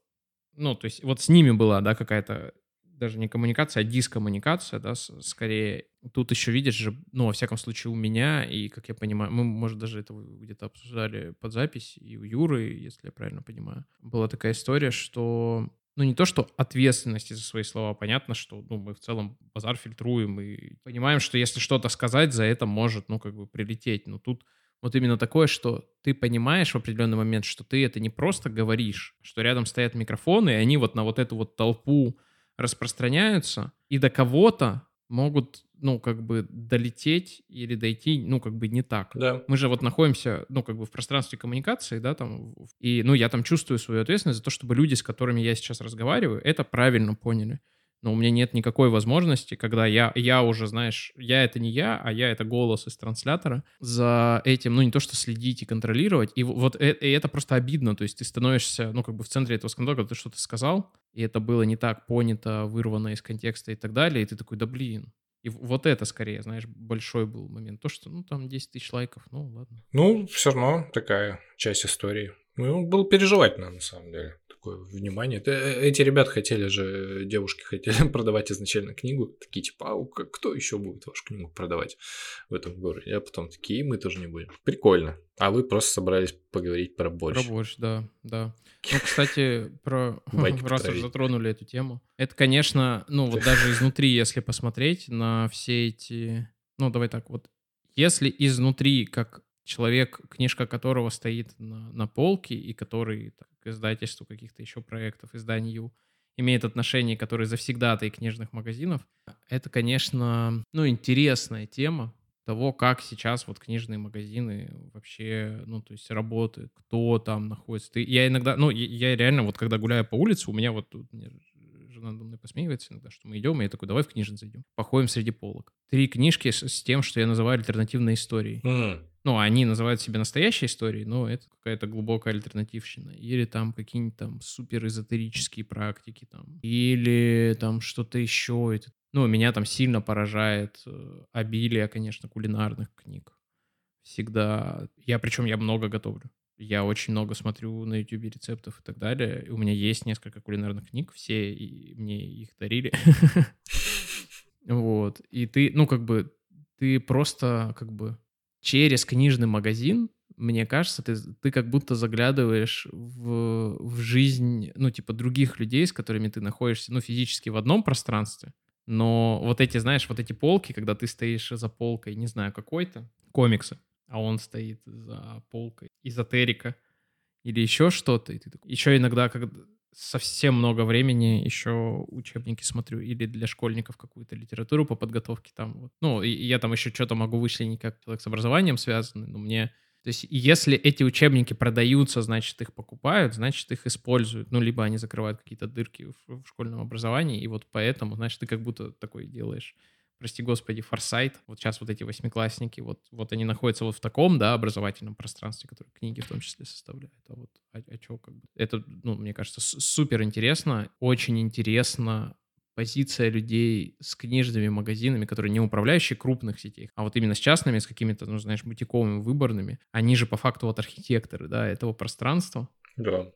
ну, то есть, вот с ними была, да, какая-то даже не коммуникация, а дискоммуникация, да, скорее. Тут еще, видишь же, ну, во всяком случае, у меня, и, как я понимаю, мы, может, даже это где-то обсуждали под запись, и у Юры, если я правильно понимаю, была такая история, что, ну, не то, что ответственности за свои слова, понятно, что, ну, мы в целом базар фильтруем и понимаем, что если что-то сказать, за это может, ну, как бы прилететь, но тут вот именно такое, что ты понимаешь в определенный момент, что ты это не просто говоришь, что рядом стоят микрофоны, и они вот на вот эту вот толпу распространяются, и до кого-то могут, ну, как бы долететь или дойти, ну, как бы не так. Да. Мы же вот находимся, ну, как бы в пространстве коммуникации, да, там, и, ну, я там чувствую свою ответственность за то, чтобы люди, с которыми я сейчас разговариваю, это правильно поняли. Но у меня нет никакой возможности, когда я, я уже, знаешь, я это не я, а я это голос из транслятора, за этим, ну, не то, что следить и контролировать, и вот э- и это просто обидно, то есть ты становишься, ну, как бы в центре этого скандала, когда ты что-то сказал, и это было не так понято, вырвано из контекста и так далее, и ты такой, да блин. И вот это скорее, знаешь, большой был момент. То, что, ну, там 10 тысяч лайков, ну, ладно. Ну, все равно такая часть истории. Ну, было переживательно, на самом деле. Такое внимание. Это, э, эти ребята хотели же, девушки хотели продавать изначально книгу. Такие типа, а кто еще будет вашу книгу продавать в этом городе? А потом такие, мы тоже не будем. Прикольно. А вы просто собрались поговорить про борщ. Про борщ, да, да. Ну, кстати, про раз уж затронули эту тему. Это, конечно, ну вот даже изнутри, если посмотреть на все эти... Ну, давай так, вот если изнутри, как человек, книжка которого стоит на, на полке и который так, к издательству каких-то еще проектов, изданию, имеет отношение, который завсегдатай книжных магазинов, это, конечно, ну, интересная тема, того, как сейчас вот книжные магазины вообще, ну, то есть работают, кто там находится. Ты, я иногда, ну, я, я реально вот, когда гуляю по улице, у меня вот тут жена надо мной посмеивается иногда, что мы идем, и я такой, давай в книжный зайдем. Походим среди полок. Три книжки с, с тем, что я называю альтернативной историей. М, Ну, они называют себя настоящей историей, но это какая-то глубокая альтернативщина. Или там какие-нибудь там супер эзотерические практики там. Или там что-то еще. Это... Ну, меня там сильно поражает э, обилие, конечно, кулинарных книг. Всегда. Я, причем, я много готовлю. Я очень много смотрю на YouTube рецептов и так далее. У меня есть несколько кулинарных книг, все и мне их дарили. Вот. И ты, ну, как бы, ты просто, как бы, через книжный магазин, мне кажется, ты, ты как будто заглядываешь в, в жизнь, ну, типа, других людей, с которыми ты находишься, ну, физически в одном пространстве, но вот эти, знаешь, вот эти полки, когда ты стоишь за полкой, не знаю, какой-то, комиксы, а он стоит за полкой эзотерика или еще что-то, и ты такой... Еще иногда, когда совсем много времени еще учебники смотрю или для школьников какую-то литературу по подготовке там вот. Ну, я там еще что-то могу вычленить как человек с образованием связанный, но мне... То есть если эти учебники продаются, значит, их покупают, значит, их используют. Ну, либо они закрывают какие-то дырки в, в школьном образовании, и вот поэтому, значит, ты как будто такой делаешь прости господи, форсайт. Вот сейчас вот эти восьмиклассники, вот, вот они находятся вот в таком, да, образовательном пространстве, которое книги в том числе составляют. А вот, а, а чё, как бы, это, ну, мне кажется, супер интересно, очень интересно позиция людей с книжными магазинами, которые не управляющие крупных сетей, а вот именно с частными, с какими-то, ну, знаешь, бутиковыми, выборными. Они же по факту вот архитекторы, да, этого пространства Да.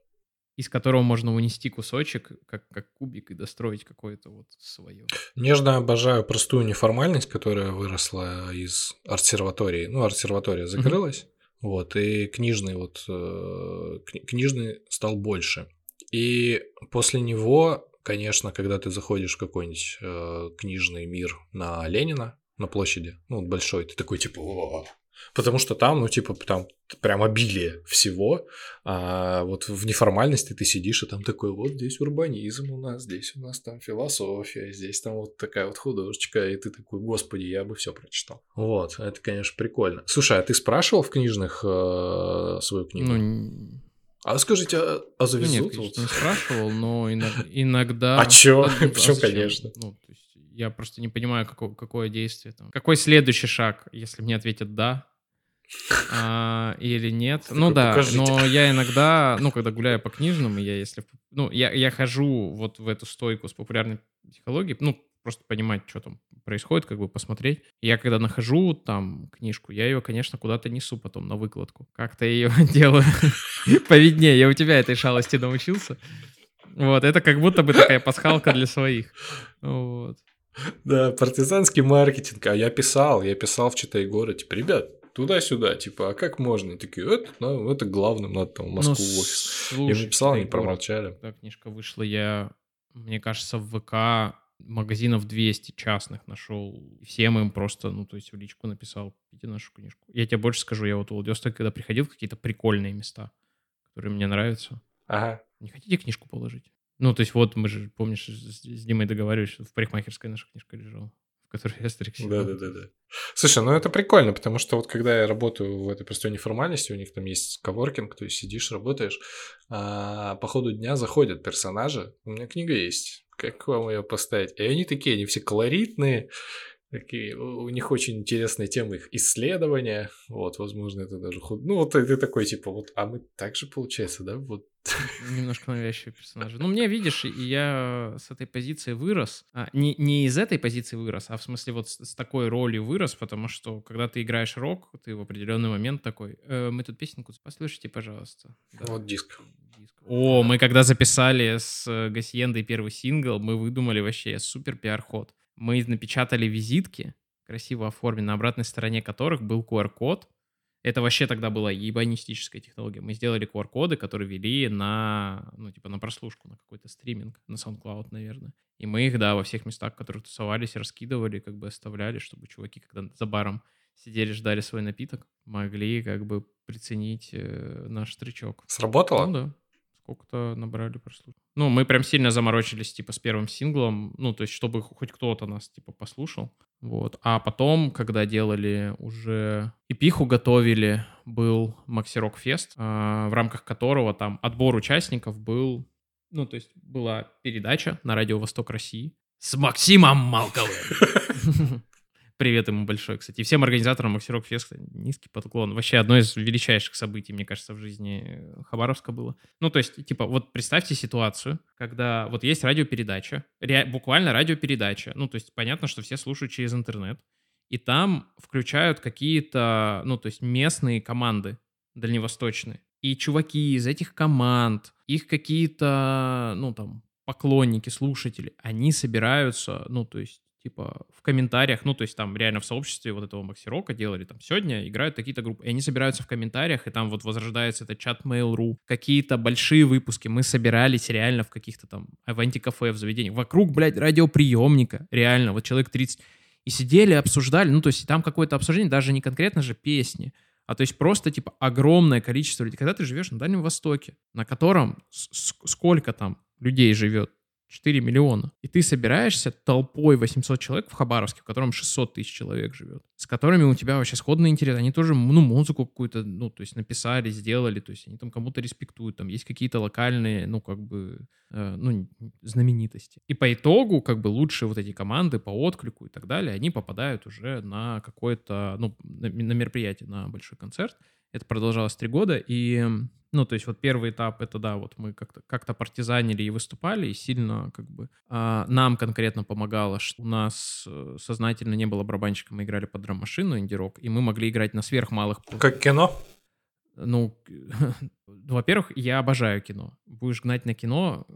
Из которого можно унести кусочек, как, как кубик, и достроить какое-то вот свое. Нежно обожаю простую неформальность, которая выросла из арт-серватории. Ну, арт-серватория закрылась, вот, и книжный вот, э, кни- книжный стал больше. И после него, конечно, когда ты заходишь в какой-нибудь э, книжный мир на Ленина, на площади, ну, большой, ты такой, типа, «О». Потому что там, ну, типа, там прям обилие всего, а вот в неформальности ты сидишь, и там такой, вот здесь урбанизм у нас, здесь у нас там философия, здесь там вот такая вот художечка, и ты такой, господи, я бы все прочитал. Вот, это, конечно, прикольно. Слушай, а ты спрашивал в книжных э, свою книгу? Ну, а скажите, а, а ну, завезут? нет, конечно, не спрашивал, но иног- иногда... А чё? Почему, конечно? Ну, то есть я просто не понимаю, какое, какое действие там. Какой следующий шаг, если мне ответят «да», а, или нет. Ну да, «Покажите». но я иногда, ну, когда гуляю по книжным, я если... Ну, я, я хожу вот в эту стойку с популярной психологией, ну, просто понимать, что там происходит, как бы посмотреть. Я когда нахожу там книжку, я ее, конечно, куда-то несу потом на выкладку. Как-то ее делаю повиднее. Я у тебя этой шалости научился. Вот, это как будто бы такая пасхалка для своих. Вот. Да, партизанский маркетинг. А я писал, я писал в Читай город, типа, ребят, туда-сюда, типа, а как можно? И такие, это, ну, это главным, надо там в Москву в офис. Я Ну, слушай, написал, они промолчали. Когда книжка вышла, я, мне кажется, в ВК магазинов 200 частных нашел. Всем им просто, ну, то есть в личку написал, купите нашу книжку. Я тебе больше скажу, я вот в Владивосток, когда приходил в какие-то прикольные места, которые мне нравятся, Ага. не хотите книжку положить? Ну, то есть вот мы же, помнишь, с, Димой договаривались, в парикмахерской наша книжка лежала, в которой я стригся. Да, да, да, да. Слушай, ну это прикольно, потому что вот когда я работаю в этой простой неформальности, у них там есть коворкинг, то есть сидишь, работаешь, а по ходу дня заходят персонажи, у меня книга есть, как вам ее поставить? И они такие, они все колоритные, Такие, у них очень интересные темы их исследования. Вот, возможно, это даже... худ- Ну, вот ты такой, типа, вот, а мы так же, получается, да? Вот. Немножко навязчивые персонажи. Ну, мне, видишь, и я с этой позиции вырос. А, не, не из этой позиции вырос, а в смысле вот с, с такой ролью вырос, потому что, когда ты играешь рок, ты в определенный момент такой, «Э, мы тут песенку послушайте, пожалуйста. Да. Вот диск. Диск. О, мы когда записали с э, Гасиендой первый сингл, мы выдумали вообще супер пиар-ход. Мы напечатали визитки, красиво оформленные, на обратной стороне которых был QR-код. Это вообще тогда была ебанистическая технология. Мы сделали QR-коды, которые вели на, ну, типа, на прослушку, на какой-то стриминг, на SoundCloud, наверное. И мы их, да, во всех местах, в которых тусовались, раскидывали, как бы оставляли, чтобы чуваки, когда за баром сидели, ждали свой напиток, могли как бы приценить э, наш стричок. Сработало? Ну да. Сколько-то набрали прослушиваний. Ну, мы прям сильно заморочились, типа, с первым синглом. Ну, то есть, чтобы хоть кто-то нас, типа, послушал. Вот. А потом, когда делали уже эпиху готовили, был Максирок Фест, а, в рамках которого там отбор участников был... Ну, то есть, была передача на Радио Восток России с Максимом Малковым. Привет ему большой, кстати. И всем организаторам Максирок Феста низкий подклон. Вообще одно из величайших событий, мне кажется, в жизни Хабаровска было. Ну, то есть, типа, вот представьте ситуацию, когда вот есть радиопередача, ре- буквально радиопередача. Ну, то есть, понятно, что все слушают через интернет. И там включают какие-то, ну, то есть, местные команды дальневосточные. И чуваки из этих команд, их какие-то, ну, там, поклонники, слушатели, они собираются, ну, то есть, типа, в комментариях, ну, то есть там реально в сообществе вот этого Максирока делали, там, сегодня играют такие-то группы, и они собираются в комментариях, и там вот возрождается этот чат Mail.ru, какие-то большие выпуски, мы собирались реально в каких-то там, в антикафе, в заведениях, вокруг, блядь, радиоприемника, реально, вот человек 30, и сидели, обсуждали, ну, то есть там какое-то обсуждение, даже не конкретно же песни, а то есть просто, типа, огромное количество людей. Когда ты живешь на Дальнем Востоке, на котором сколько там людей живет? 4 миллиона. И ты собираешься толпой 800 человек в Хабаровске, в котором 600 тысяч человек живет, с которыми у тебя вообще сходный интерес. Они тоже, ну, музыку какую-то, ну, то есть написали, сделали, то есть они там кому-то респектуют, там есть какие-то локальные, ну, как бы, э, ну, знаменитости. И по итогу, как бы, лучшие вот эти команды по отклику и так далее, они попадают уже на какое-то, ну, на, мероприятие, на большой концерт. Это продолжалось три года, и, ну, то есть вот первый этап, это, да, вот мы как-то как партизанили и выступали, и сильно, как бы, а, нам конкретно помогало, что у нас э, сознательно не было барабанщика, мы играли под драм-машину инди-рок, и мы могли играть на сверхмалых... Как кино? Ну, во-первых, я обожаю кино. Будешь гнать на кино,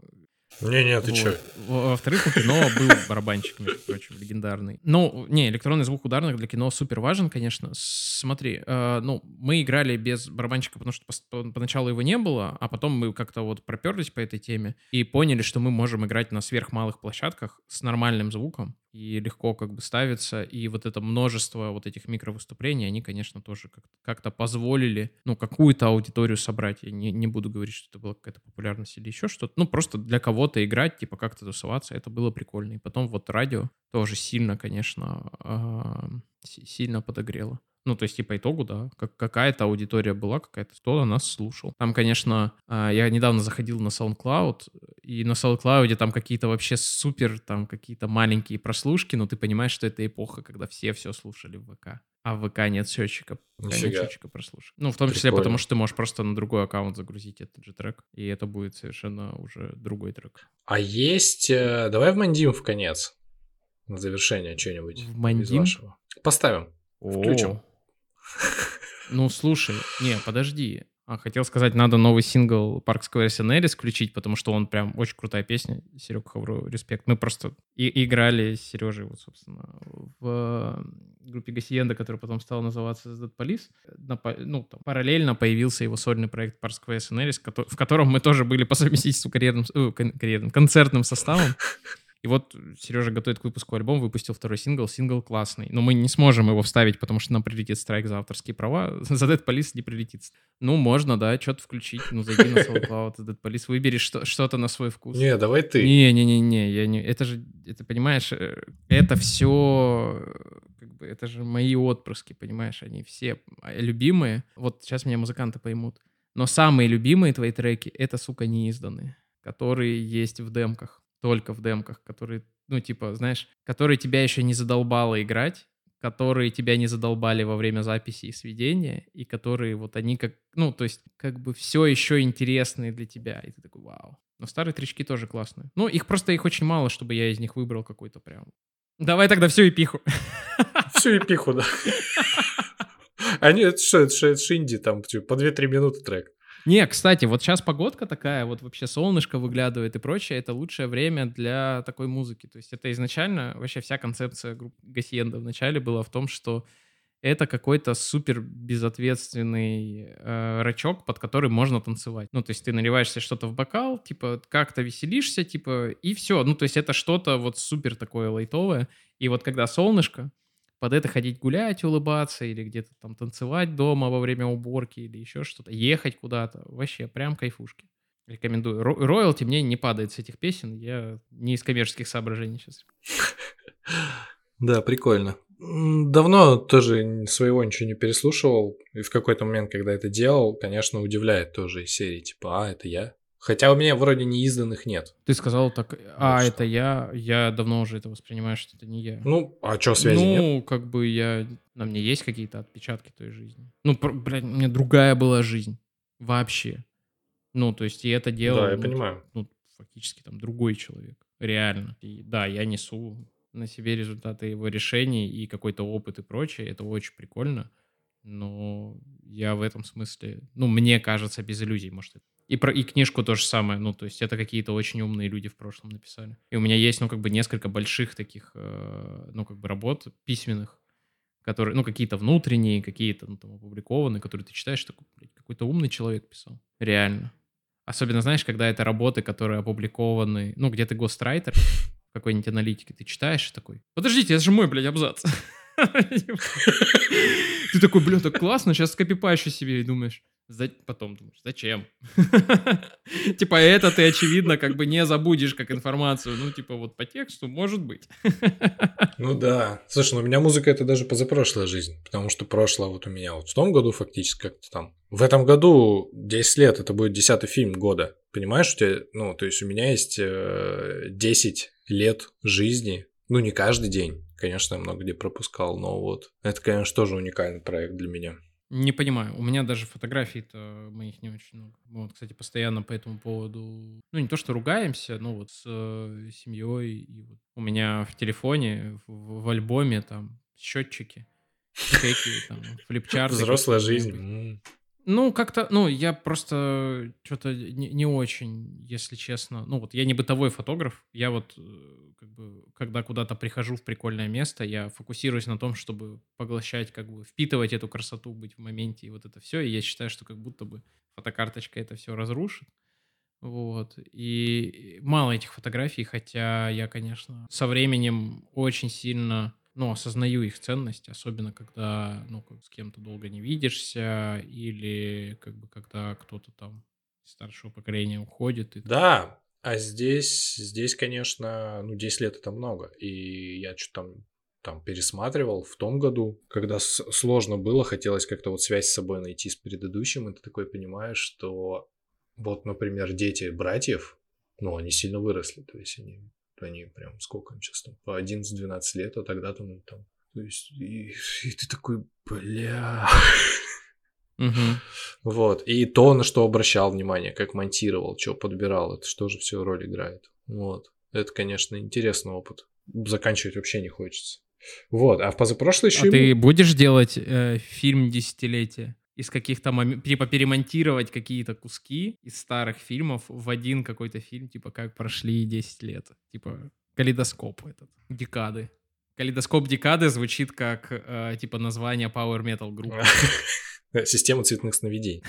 Не-не, ты вот. Во- Во-вторых, у кино был барабанщик, между прочим, легендарный. Ну, не, электронный звук ударных для кино супер важен, конечно. Смотри, э, ну, мы играли без барабанщика, потому что поначалу его не было, а потом мы как-то вот проперлись по этой теме и поняли, что мы можем играть на сверхмалых площадках с нормальным звуком и легко как бы ставиться. И вот это множество вот этих микровыступлений, они, конечно, тоже как- как-то позволили, ну, какую-то аудиторию собрать. Я не, не буду говорить, что это была какая-то популярность или еще что-то. Ну, просто для кого-то играть, типа как-то тусоваться, это было прикольно. И потом вот радио тоже сильно, конечно, а, си- сильно подогрело. Ну, то есть, и по итогу, да, как, какая-то аудитория была, какая-то кто-то нас слушал. Там, конечно, а, я недавно заходил на SoundCloud, и на SoundCloud там какие-то вообще супер, там какие-то маленькие прослушки, но ты понимаешь, что это эпоха, когда все все слушали в ВК. А в ВК нет счетчика. ВК нет счетчика прослушек. Ну, в том числе, Прикольно. потому что ты можешь просто на другой аккаунт загрузить этот же трек, и это будет совершенно уже другой трек. А есть... э, Давай в Мандим в конец. На завершение что-нибудь. В из Мандим? Поставим. Включим. Ну, слушай, не, подожди. А, хотел сказать, надо новый сингл Park Square Scenario включить, потому что он прям очень крутая песня. Серега Хавру, респект. Мы просто и играли с Сережей, вот, собственно, в группе Гасиенда, которая потом стала называться Dead Police. На по- ну, там, параллельно появился его сольный проект Park Square кото- в котором мы тоже были по совместительству карьерным, э, карьерным концертным составом. И вот Сережа готовит к выпуску альбом, выпустил второй сингл. Сингл классный. Но мы не сможем его вставить, потому что нам прилетит страйк за авторские права. За Dead Police не прилетит. Ну, можно, да, что-то включить. Ну, зайди на SoundCloud, Dead Police, выбери что- что-то на свой вкус. Не, давай ты. Не-не-не-не, я не... Это же, это, понимаешь, э, это все, как бы, это же мои отпрыски, понимаешь, они все любимые. Вот сейчас меня музыканты поймут. Но самые любимые твои треки — это, сука, неизданные, которые есть в демках, только в демках, которые ну, типа, знаешь, которые тебя еще не задолбало играть, которые тебя не задолбали во время записи и сведения, и которые вот они как, ну, то есть как бы все еще интересные для тебя. И ты такой, вау. Но старые тречки тоже классные. Ну, их просто, их очень мало, чтобы я из них выбрал какой-то прям. Давай тогда всю эпиху. Всю эпиху, да. Они, это что, это, что, это ж инди, там, типа, по 2-3 минуты трек. Не, кстати, вот сейчас погодка такая, вот вообще солнышко выглядывает и прочее, это лучшее время для такой музыки. То есть это изначально, вообще вся концепция группы Гасиенда в начале была в том, что это какой-то супер безответственный э, рачок, под который можно танцевать. Ну, то есть ты наливаешь себе что-то в бокал, типа как-то веселишься, типа, и все. Ну, то есть это что-то вот супер такое лайтовое. И вот когда солнышко, под это ходить гулять, улыбаться или где-то там танцевать дома во время уборки или еще что-то, ехать куда-то. Вообще, прям кайфушки. Рекомендую. Ро- роялти мне не падает с этих песен. Я не из коммерческих соображений сейчас. Да, прикольно. Давно тоже своего ничего не переслушивал. И в какой-то момент, когда это делал, конечно, удивляет тоже из серии, типа, а, это я. Хотя у меня вроде неизданных нет. Ты сказал так, а, что. это я, я давно уже это воспринимаю, что это не я. Ну, а что, связи ну, нет? как бы я... На мне есть какие-то отпечатки той жизни. Ну, пр- блядь, у меня другая была жизнь. Вообще. Ну, то есть, и это дело... Да, я ну, понимаю. ну, фактически там другой человек. Реально. И да, я несу на себе результаты его решений и какой-то опыт и прочее. Это очень прикольно. Но я в этом смысле, ну, мне кажется, без иллюзий, может, это. И, про, и книжку то же самое, ну, то есть это какие-то очень умные люди в прошлом написали. И у меня есть, ну, как бы несколько больших таких, э, ну, как бы работ письменных, которые, ну, какие-то внутренние, какие-то, ну, там, опубликованы, которые ты читаешь, такой, какой-то умный человек писал. Реально. Особенно, знаешь, когда это работы, которые опубликованы, ну, где ты гострайтер, какой-нибудь аналитике, ты читаешь такой, подождите, это же мой, блядь, абзац. Ты такой, блядь, так классно, сейчас скопипаешь себе и думаешь, «За- потом думаешь, зачем? Типа это ты, очевидно, как бы не забудешь как информацию. Ну, типа вот по тексту, может быть. Ну да. Слушай, ну у меня музыка это даже позапрошлая жизнь, потому что прошлое вот у меня вот в том году фактически как-то там. В этом году 10 лет, это будет 10 фильм года. Понимаешь, у тебя, ну, то есть у меня есть э, 10 лет жизни, ну, не каждый день, конечно, я много где пропускал, но вот это, конечно, тоже уникальный проект для меня. Не понимаю, у меня даже фотографий-то моих не очень много. Мы Вот, кстати, постоянно по этому поводу, ну, не то что ругаемся, но вот с э, семьей. И вот у меня в телефоне, в, в альбоме там счетчики, чеки, там, флипчарты. Взрослая жизнь. Ну, как-то, ну, я просто что-то не, не очень, если честно. Ну, вот я не бытовой фотограф. Я вот, э, как бы, когда куда-то прихожу в прикольное место, я фокусируюсь на том, чтобы поглощать, как бы, впитывать эту красоту, быть в моменте и вот это все. И я считаю, что как будто бы фотокарточка это все разрушит. Вот. И мало этих фотографий, хотя я, конечно, со временем очень сильно ну, осознаю их ценность, особенно когда, ну, как с кем-то долго не видишься, или как бы когда кто-то там старшего поколения уходит. И... Да, а здесь, здесь, конечно, ну, 10 лет это много. И я что-то там, там пересматривал в том году, когда сложно было, хотелось как-то вот связь с собой найти с предыдущим, и ты такой понимаешь, что вот, например, дети братьев, ну, они сильно выросли, то есть они, они прям, сколько им сейчас там, по 11-12 лет, а тогда там, там то есть, и, и ты такой, бля... Мгм. Вот. И то, на что обращал внимание, как монтировал, что подбирал, это что же все роль играет. Вот. Это, конечно, интересный опыт. Заканчивать вообще не хочется. Вот. А в позапрошлый еще... А ты будешь делать э, фильм десятилетия? Из каких-то моментов, типа перемонтировать какие-то куски из старых фильмов в один какой-то фильм, типа как прошли 10 лет. Типа калейдоскоп этот, декады. Калейдоскоп декады звучит как э, типа название Power Metal группы. Система цветных сновидений.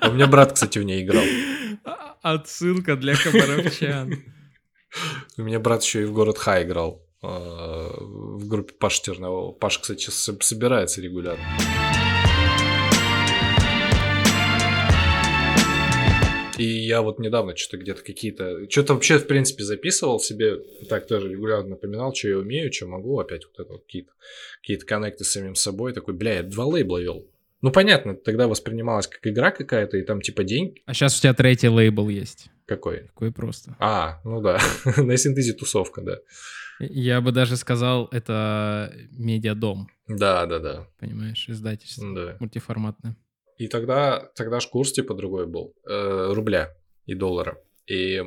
А У меня брат, кстати, в ней играл. Отсылка для комаровчан. У меня брат еще и в город Хай играл. Э, В группе Паши Тернового. Паша, кстати, сейчас со- собирается регулярно. И я вот недавно что-то где-то какие-то... Что-то вообще, в принципе, записывал себе. Так тоже регулярно напоминал, что я умею, что могу. Опять вот это вот какие-то какие коннекты с самим собой. Такой, бля, я два лейбла вел. Ну, понятно, тогда воспринималось как игра какая-то, и там типа день. А сейчас у тебя третий лейбл есть. Какой? Такое просто. А, ну да, на синтезе тусовка, да. Я бы даже сказал, это медиадом, Да, да, да. понимаешь, издательство да. мультиформатное. И тогда, тогда ж курс типа другой был. э, рубля и доллара. И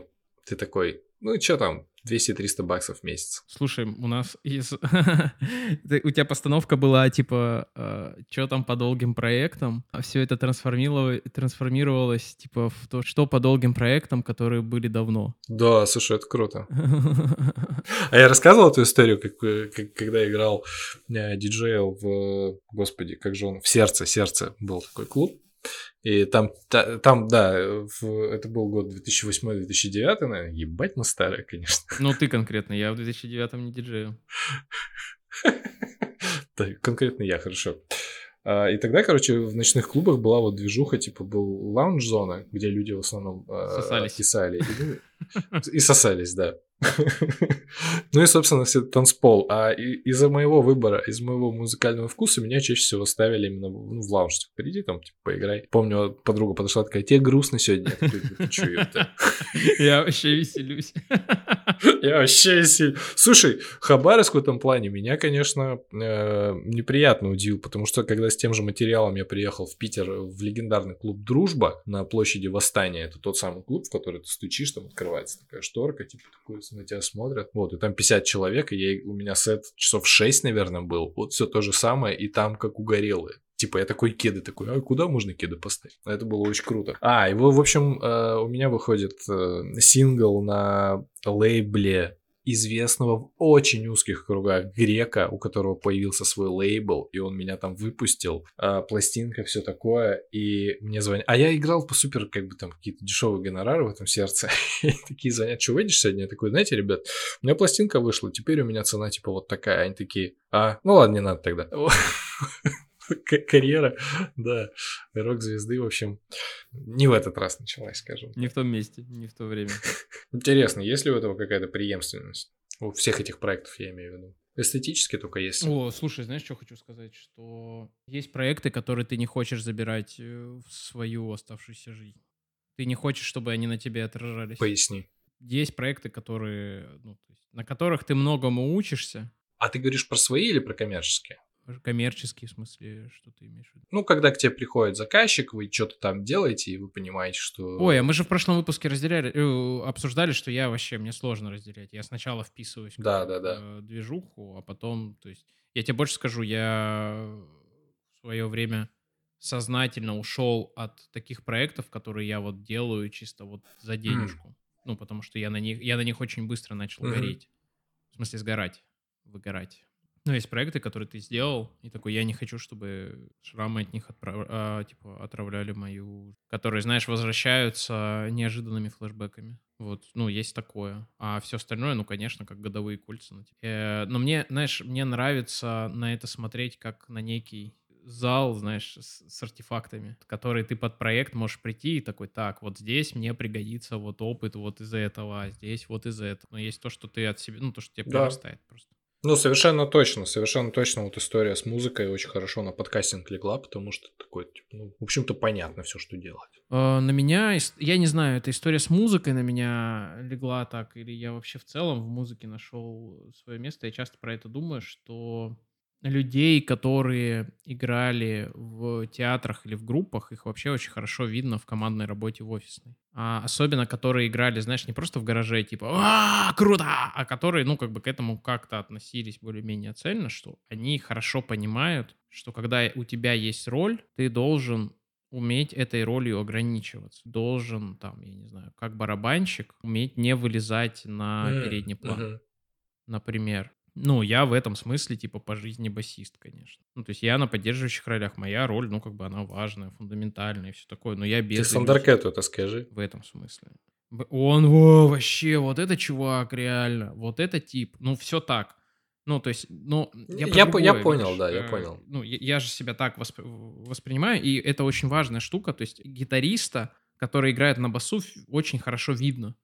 ты такой, ну что там, 200-300 баксов в месяц. Слушай, у нас из... У тебя постановка была типа, что там по долгим проектам, а все это трансформировалось, трансформировалось типа в то, что по долгим проектам, которые были давно. Да, слушай, это круто. А я рассказывал эту историю, как, э, как- когда играл э, диджейл в, господи, как же он, в сердце, сердце был такой клуб. И там, та- там, да, в- это был год 2008-2009, наверное, ебать мы старые, конечно. Ну, ты конкретно, я в 2009 не диджею. Да, конкретно я, хорошо. А, И тогда, короче, в ночных клубах была вот движуха, типа был лаунж-зона, где люди в основном а, Сосались. писали. И, И сосались, да. Ну и, собственно, все танцпол. А из-за моего выбора, из моего музыкального вкуса меня чаще всего ставили именно в- ну, в лаунж. Типа, приди там, типа, поиграй. Помню, подруга подошла такая, тебе грустно сегодня? Я такой, вообще веселюсь. Я вообще сильно... Слушай, Хабаровск в этом плане меня, конечно, э, неприятно удивил, потому что когда с тем же материалом я приехал в Питер в легендарный клуб «Дружба» на площади Восстания, это тот самый клуб, в который ты стучишь, там открывается такая шторка, типа такую на тебя смотрят. Вот, и там 50 человек, и я, у меня сет часов 6, наверное, был. Вот все то же самое, и там как угорелые. Типа я такой кеды такой, а куда можно кеды поставить? Это было очень круто. А, в в общем, э, у меня выходит э, сингл на лейбле известного в очень узких кругах грека, у которого появился свой лейбл, и он меня там выпустил, а, пластинка, все такое, и мне звонят. А я играл по супер, как бы там какие-то дешевые гонорары в этом сердце. И такие звонят, что выйдешь сегодня? Я такой, знаете, ребят, у меня пластинка вышла, теперь у меня цена типа вот такая. Они такие, а, ну ладно, не надо тогда. Карьера, да, рок-звезды, в общем, не в этот раз началась, скажем. Не в том месте, не в то время. Интересно, есть ли у этого какая-то преемственность? У всех этих проектов, я имею в виду. Эстетически только есть. О, слушай, знаешь, что хочу сказать? Что есть проекты, которые ты не хочешь забирать э, в свою оставшуюся жизнь. Ты не хочешь, чтобы они на тебе отражались. Поясни. Есть проекты, которые, ну, на которых ты многому учишься, А ты говоришь про свои или про коммерческие? Коммерческие, в смысле, что ты имеешь в виду? Ну, когда к тебе приходит заказчик, вы что-то там делаете, и вы понимаете, что... Ой, а мы же в прошлом выпуске разделяли, э, обсуждали, что я вообще, мне сложно разделять. Я сначала вписываюсь в Да, да, движуху, а потом, то есть, я тебе больше скажу, я в свое время сознательно ушел от таких проектов, которые я вот делаю чисто вот за денежку. Ну, потому что я на них, я на них очень быстро начал Мгм. гореть. В смысле, сгорать, выгорать. Ну, есть проекты, которые ты сделал, и такой, я не хочу, чтобы шрамы от них отправ- а, типа, отравляли мою... Которые, знаешь, возвращаются неожиданными флешбэками. Вот, ну, есть такое. А все остальное, ну, конечно, как годовые кольца. ну, типа. Э, но мне, знаешь, мне нравится на это смотреть как на некий зал, знаешь, с, с артефактами, который ты под проект можешь прийти и такой, так, вот здесь мне пригодится вот опыт вот из этого, а здесь вот из этого. Но есть то, что ты от себя, ну, то, что тебе Да. прирастает просто. Ну, совершенно точно, совершенно точно вот история с музыкой очень хорошо на подкастинг легла, потому что такой, типа, ну, в общем-то, понятно все, что делать. Э, На меня, я не знаю, эта история с музыкой на меня легла так, или я вообще в целом в музыке нашел свое место. Я часто про это думаю, что людей, которые играли в театрах или в группах, их вообще очень хорошо видно в командной работе в офисной. А особенно, которые играли, знаешь, не просто в гараже, типа «А, круто!», а которые, ну, как бы к этому как-то относились более-менее цельно, что они хорошо понимают, что когда у тебя есть роль, ты должен уметь этой ролью ограничиваться. Должен, там, я не знаю, как барабанщик, уметь не вылезать на М, передний план мгм. например. Ну, я в этом смысле, типа, по жизни басист, конечно. Ну, то есть я на поддерживающих ролях. Моя роль, ну, как бы она важная, фундаментальная и все такое. Но я без... Ты Сандеркету это скажи. В этом смысле. Он во, вообще, вот это чувак, реально. Вот это тип. Ну, все так. Ну, то есть, ну, я, Я по- я другое, понял, видишь, да, я э, понял. Ну, я, я же себя так восп- воспринимаю, и это очень важная штука. То есть гитариста, который играет на басу, очень хорошо видно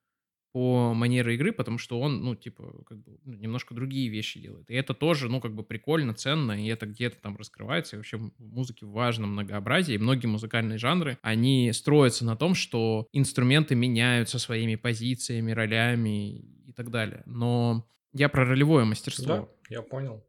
по манере игры, потому что он, ну, типа, как бы, ну, немножко другие вещи делает. И это тоже, ну, как бы прикольно, ценно, и это где-то там раскрывается. И вообще в музыке важно многообразие, и многие музыкальные жанры, они строятся на том, что инструменты меняются своими позициями, ролями и так далее. Но я про ролевое мастерство. Да, я понял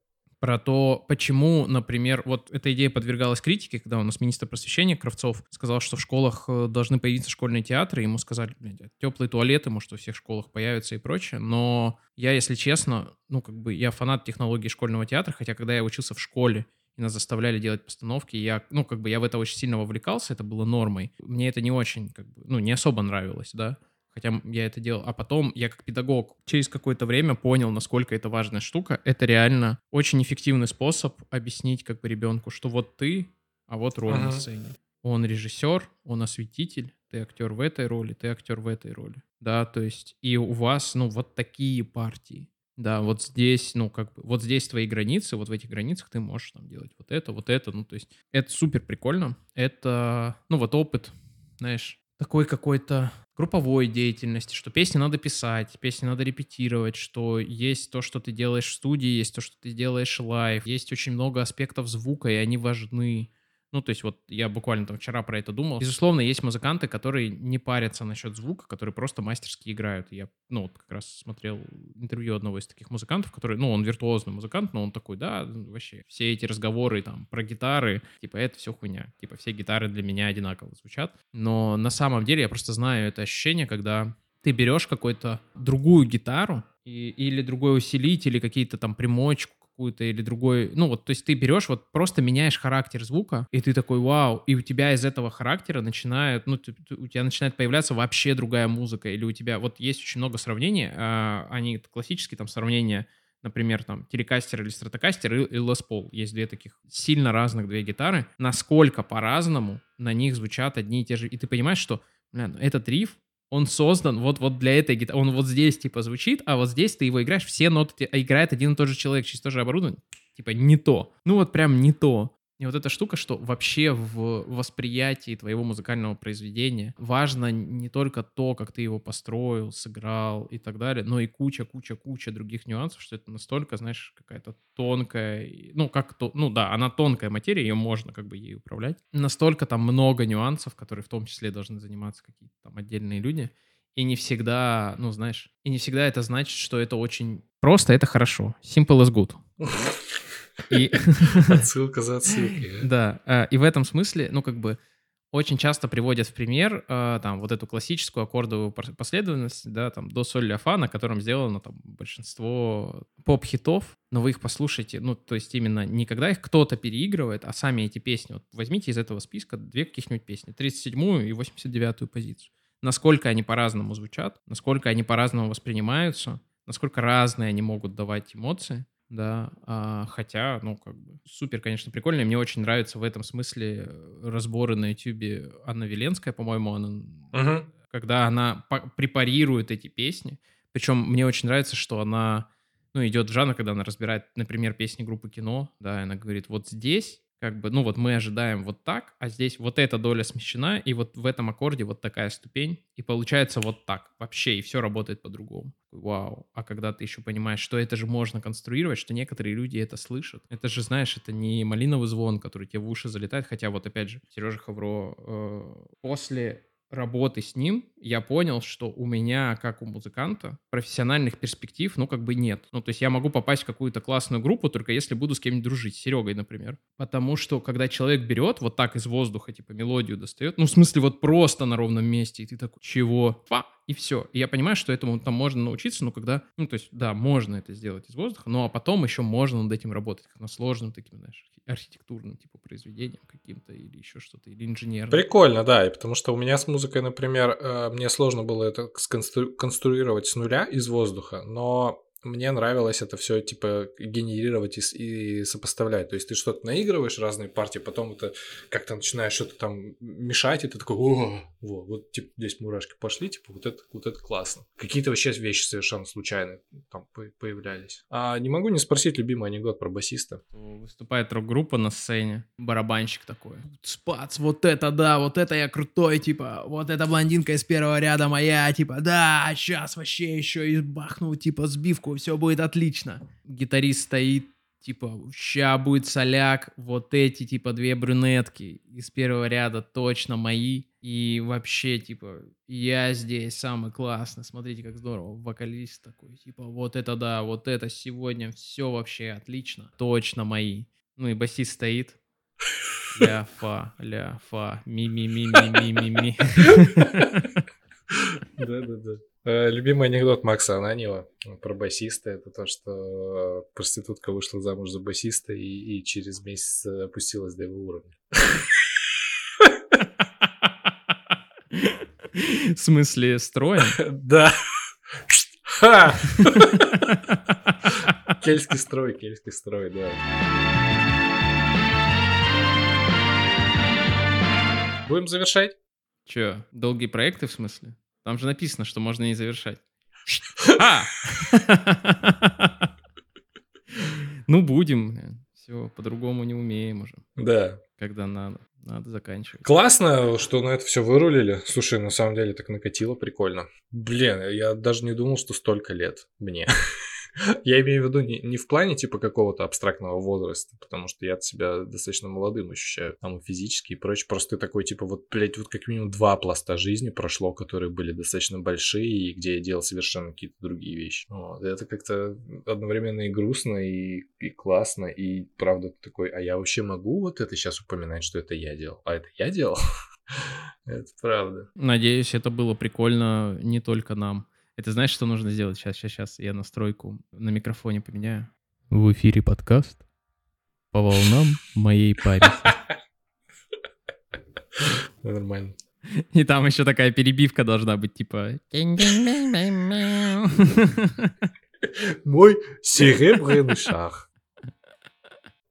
про то, почему, например, вот эта идея подвергалась критике, когда у нас министр просвещения Кравцов сказал, что в школах э, должны появиться школьные театры, ему сказали, блядь, теплые туалеты, может, во всех школах появятся и прочее, но я, если честно, ну, как бы, я фанат технологии школьного театра, хотя когда я учился в школе, и нас заставляли делать постановки, я, ну, как бы, я в это очень сильно вовлекался, это было нормой. Мне это не очень, как бы, ну, не особо нравилось, да, хотя я это делал. А потом я как педагог через какое-то время понял, насколько это важная штука. Это реально очень эффективный способ объяснить как бы ребенку, что вот ты, а вот роль ага. на сцене. Он режиссер, он осветитель, ты актер в этой роли, ты актер в этой роли. Да, то есть и у вас, ну, вот такие партии. Да, вот здесь, ну, как бы, вот здесь твои границы, вот в этих границах ты можешь там делать вот это, вот это, ну, то есть это супер прикольно. Это, ну, вот опыт, знаешь, такой какой-то групповой деятельности, что песни надо писать, песни надо репетировать, что есть то, что ты делаешь в студии, есть то, что ты делаешь live, есть очень много аспектов звука, и они важны. Ну, то есть вот я буквально там вчера про это думал. Безусловно, есть музыканты, которые не парятся насчет звука, которые просто мастерски играют. Я, ну, вот как раз смотрел интервью одного из таких музыкантов, который, ну, он виртуозный музыкант, но он такой, да, вообще, все эти разговоры там про гитары, типа, это все хуйня. Типа, все гитары для меня одинаково звучат. Но на самом деле я просто знаю это ощущение, когда ты берешь какую-то другую гитару, и, или другой усилитель, или какие-то там примочку, какую-то или другой, ну вот, то есть ты берешь, вот просто меняешь характер звука, и ты такой, вау, и у тебя из этого характера начинает, ну, ты, ты, у тебя начинает появляться вообще другая музыка, или у тебя, вот есть очень много сравнений, а, они классические там сравнения, например, там, телекастер или стратокастер и, и Les Paul. Есть две таких сильно разных две гитары. Насколько по-разному на них звучат одни и те же. И ты понимаешь, что, бля, ну, этот риф, он создан вот, вот для этой гитары. Он вот здесь, типа, звучит, а вот здесь ты его играешь, все ноты, а играет один и тот же человек через то же оборудование. Типа, не то. Ну вот прям не то. И вот эта штука, что вообще в восприятии твоего музыкального произведения важно не только то, как ты его построил, сыграл и так далее, но и куча-куча-куча других нюансов, что это настолько, знаешь, какая-то тонкая, ну, как то, ну да, она тонкая материя, ее можно как бы ей управлять. Настолько там много нюансов, которые в том числе должны заниматься какие-то там отдельные люди. И не всегда, ну, знаешь, и не всегда это значит, что это очень просто, это хорошо. Simple is good. И... Отсылка за отсылкой. Да, а, и в этом смысле, ну, как бы, очень часто приводят в пример э, там вот эту классическую аккордовую последовательность, да, там до соль ля фа, на котором сделано там большинство поп-хитов, но вы их послушайте, ну, то есть именно не когда их кто-то переигрывает, а сами эти песни. Вот возьмите из этого списка две каких-нибудь песни, 37-ю и 89-ю позицию. Насколько они по-разному звучат, насколько они по-разному воспринимаются, насколько разные они могут давать эмоции да, а, хотя, ну, как бы, супер, конечно, прикольно, и мне очень нравится в этом смысле э, разборы на ютюбе Анна Веленская, по-моему, она, uh-huh. когда она препарирует эти песни, причем мне очень нравится, что она, ну, идет в жанр, когда она разбирает, например, песни группы кино, да, и она говорит, вот здесь как бы, ну вот мы ожидаем вот так, а здесь вот эта доля смещена, и вот в этом аккорде вот такая ступень, и получается вот так вообще, и все работает по-другому. Вау. А когда ты еще понимаешь, что это же можно конструировать, что некоторые люди это слышат. Это же, знаешь, это не малиновый звон, который тебе в уши залетает, хотя вот опять же, Сережа Хавро э, после работы с ним я понял, что у меня, как у музыканта, профессиональных перспектив, ну, как бы нет. Ну, то есть я могу попасть в какую-то классную группу, только если буду с кем-нибудь дружить, с Серегой, например. Потому что, когда человек берет вот так из воздуха, типа, мелодию достает, ну, в смысле, вот просто на ровном месте, и ты такой, чего? Фа! И все. И я понимаю, что этому там можно научиться, но когда, ну, то есть, да, можно это сделать из воздуха, но а потом еще можно над этим работать, как на сложном таким, знаешь, архитектурным, типа, произведением каким-то или еще что-то, или инженерным. Прикольно, да, и потому что у меня с музыкой, например, э, мне сложно было это сконструировать с нуля из воздуха, но мне нравилось это все, типа, генерировать и, и сопоставлять. То есть ты что-то наигрываешь, разные партии, потом это как-то начинаешь что-то там мешать, и ты такой, о, во, вот, типа, здесь мурашки пошли, типа, вот это, вот это классно. Какие-то вообще вещи совершенно случайные там по- появлялись. А не могу не спросить любимый анекдот про басиста. Выступает рок-группа на сцене, барабанщик такой. Спац, вот это да, вот это я крутой, типа, вот эта блондинка из первого ряда моя, типа, да, сейчас вообще еще и бахну, типа, сбивку, все будет отлично. Гитарист стоит, типа, ща будет соляк, вот эти, типа, две брюнетки из первого ряда точно мои. И вообще, типа, я здесь самый классный, смотрите, как здорово. Вокалист такой, типа, вот это да, вот это сегодня все вообще отлично, точно мои. Ну и басист стоит, ля, фа, ля, фа, ми-ми-ми-ми-ми-ми-ми. Да-да-да. Э, Любимый анекдот Макса Ананьева про басиста это то, что э, проститутка вышла замуж за басиста и, и через месяц э, опустилась до его уровня. В смысле, строем? Да. Ха! Кельтский строй, кельтский строй, да. Будем завершать? Че, долгие проекты в смысле? Там же написано, что можно не завершать. А! Ну, будем. Все, по-другому не умеем уже. Да. Когда надо. Надо заканчивать. Классно, что на это все вырулили. Слушай, на самом деле так накатило прикольно. Блин, я даже не думал, что столько лет мне. Я имею в виду не, не в плане типа какого-то абстрактного возраста, потому что я себя достаточно молодым ощущаю, там и физически и прочее. Просто ты такой, типа, вот, блядь, вот как минимум два пласта жизни прошло, которые были достаточно большие, и где я делал совершенно какие-то другие вещи. Вот. Это как-то одновременно и грустно, и, и классно, и правда ты такой, а я вообще могу вот это сейчас упоминать, что это я делал? А это я делал? Это правда. Надеюсь, это было прикольно не только нам. Это знаешь, что нужно сделать? Сейчас, сейчас, сейчас. Я настройку на микрофоне поменяю. В эфире подкаст по волнам моей памяти. Нормально. И там еще такая перебивка должна быть, типа... Мой серебряный шар.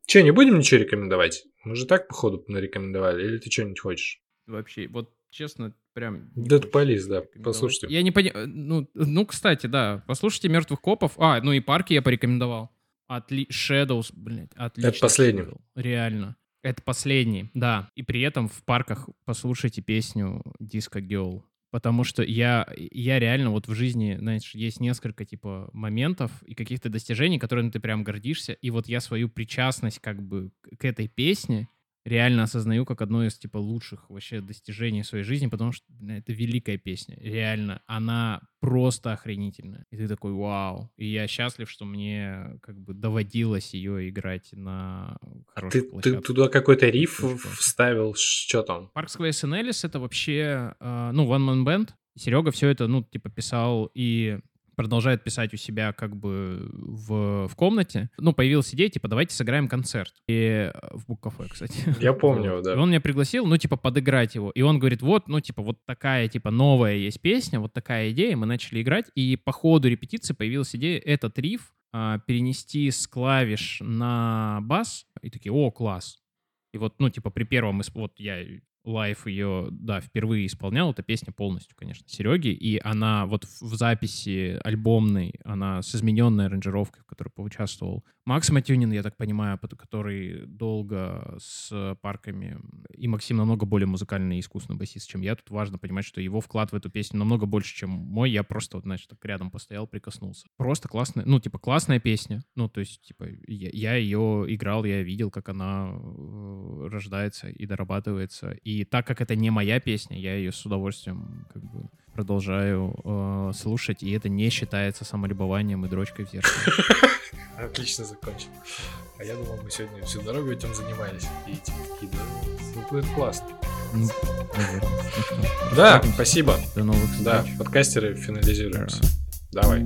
Че, не будем ничего рекомендовать? Мы же так, походу, нарекомендовали. Или ты что-нибудь хочешь? Вообще, вот честно, прям... Police, да, послушайте. Я не понимаю, ну, ну, кстати, да, послушайте «Мертвых копов». А, ну и «Парки» я порекомендовал. Отли... Shadows, блядь, отлично. последний. Реально. Это последний, да. И при этом в парках послушайте песню «Disco Girl». Потому что я, я реально вот в жизни, знаешь, есть несколько, типа, моментов и каких-то достижений, которыми ты прям гордишься. И вот я свою причастность как бы к этой песне реально осознаю как одно из, типа, лучших вообще достижений своей жизни, потому что бля, это великая песня. Реально, она просто охренительная. И ты такой, вау. И я счастлив, что мне как бы доводилось ее играть на хорошей Ты, ты площадке. туда какой-то риф вставил, что там? Parks and Alice это вообще, э, ну, One Man Band. Серега все это, ну, типа, писал и продолжает писать у себя как бы в, в комнате. Ну, появилась идея, типа, давайте сыграем концерт. И э, в Бук-кафе, кстати. Я помню, Вот. да. И он меня пригласил, ну, типа, подыграть его. И он говорит, вот, ну, типа, вот такая, типа, новая есть песня, вот такая идея. Мы начали играть, и по ходу репетиции появилась идея этот риф а, перенести с клавиш на бас. И такие, о, класс. И вот, ну, типа, при первом, исп- вот я live ее, да, впервые исполнял, эта песня полностью, конечно, Сереги, и она вот в записи альбомной, она с измененной аранжировкой, в которой поучаствовал Макс Матюнин, я так понимаю, который долго с парками, и Максим намного более музыкальный и искусный басист, чем я, тут важно понимать, что его вклад в эту песню намного больше, чем мой, я просто, вот, значит, так рядом постоял, прикоснулся. Просто классная, ну, типа, классная песня, ну, то есть, типа, я, я ее играл, я видел, как она э, рождается и дорабатывается, и так как это не моя песня, я ее с удовольствием, как бы, продолжаю э, слушать, и это не считается самолюбованием и дрочкой в зеркало. Отлично закончил. А я думал, мы сегодня всю дорогу этим занимались. И типа такие, да, ну, будет классно. Ну, Да, спасибо. До новых Да, встреч. подкастеры финализируемся. Давай.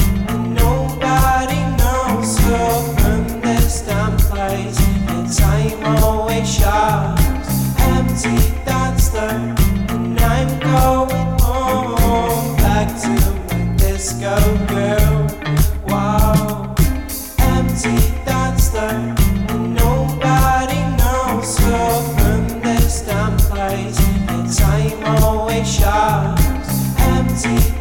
my shop's empty.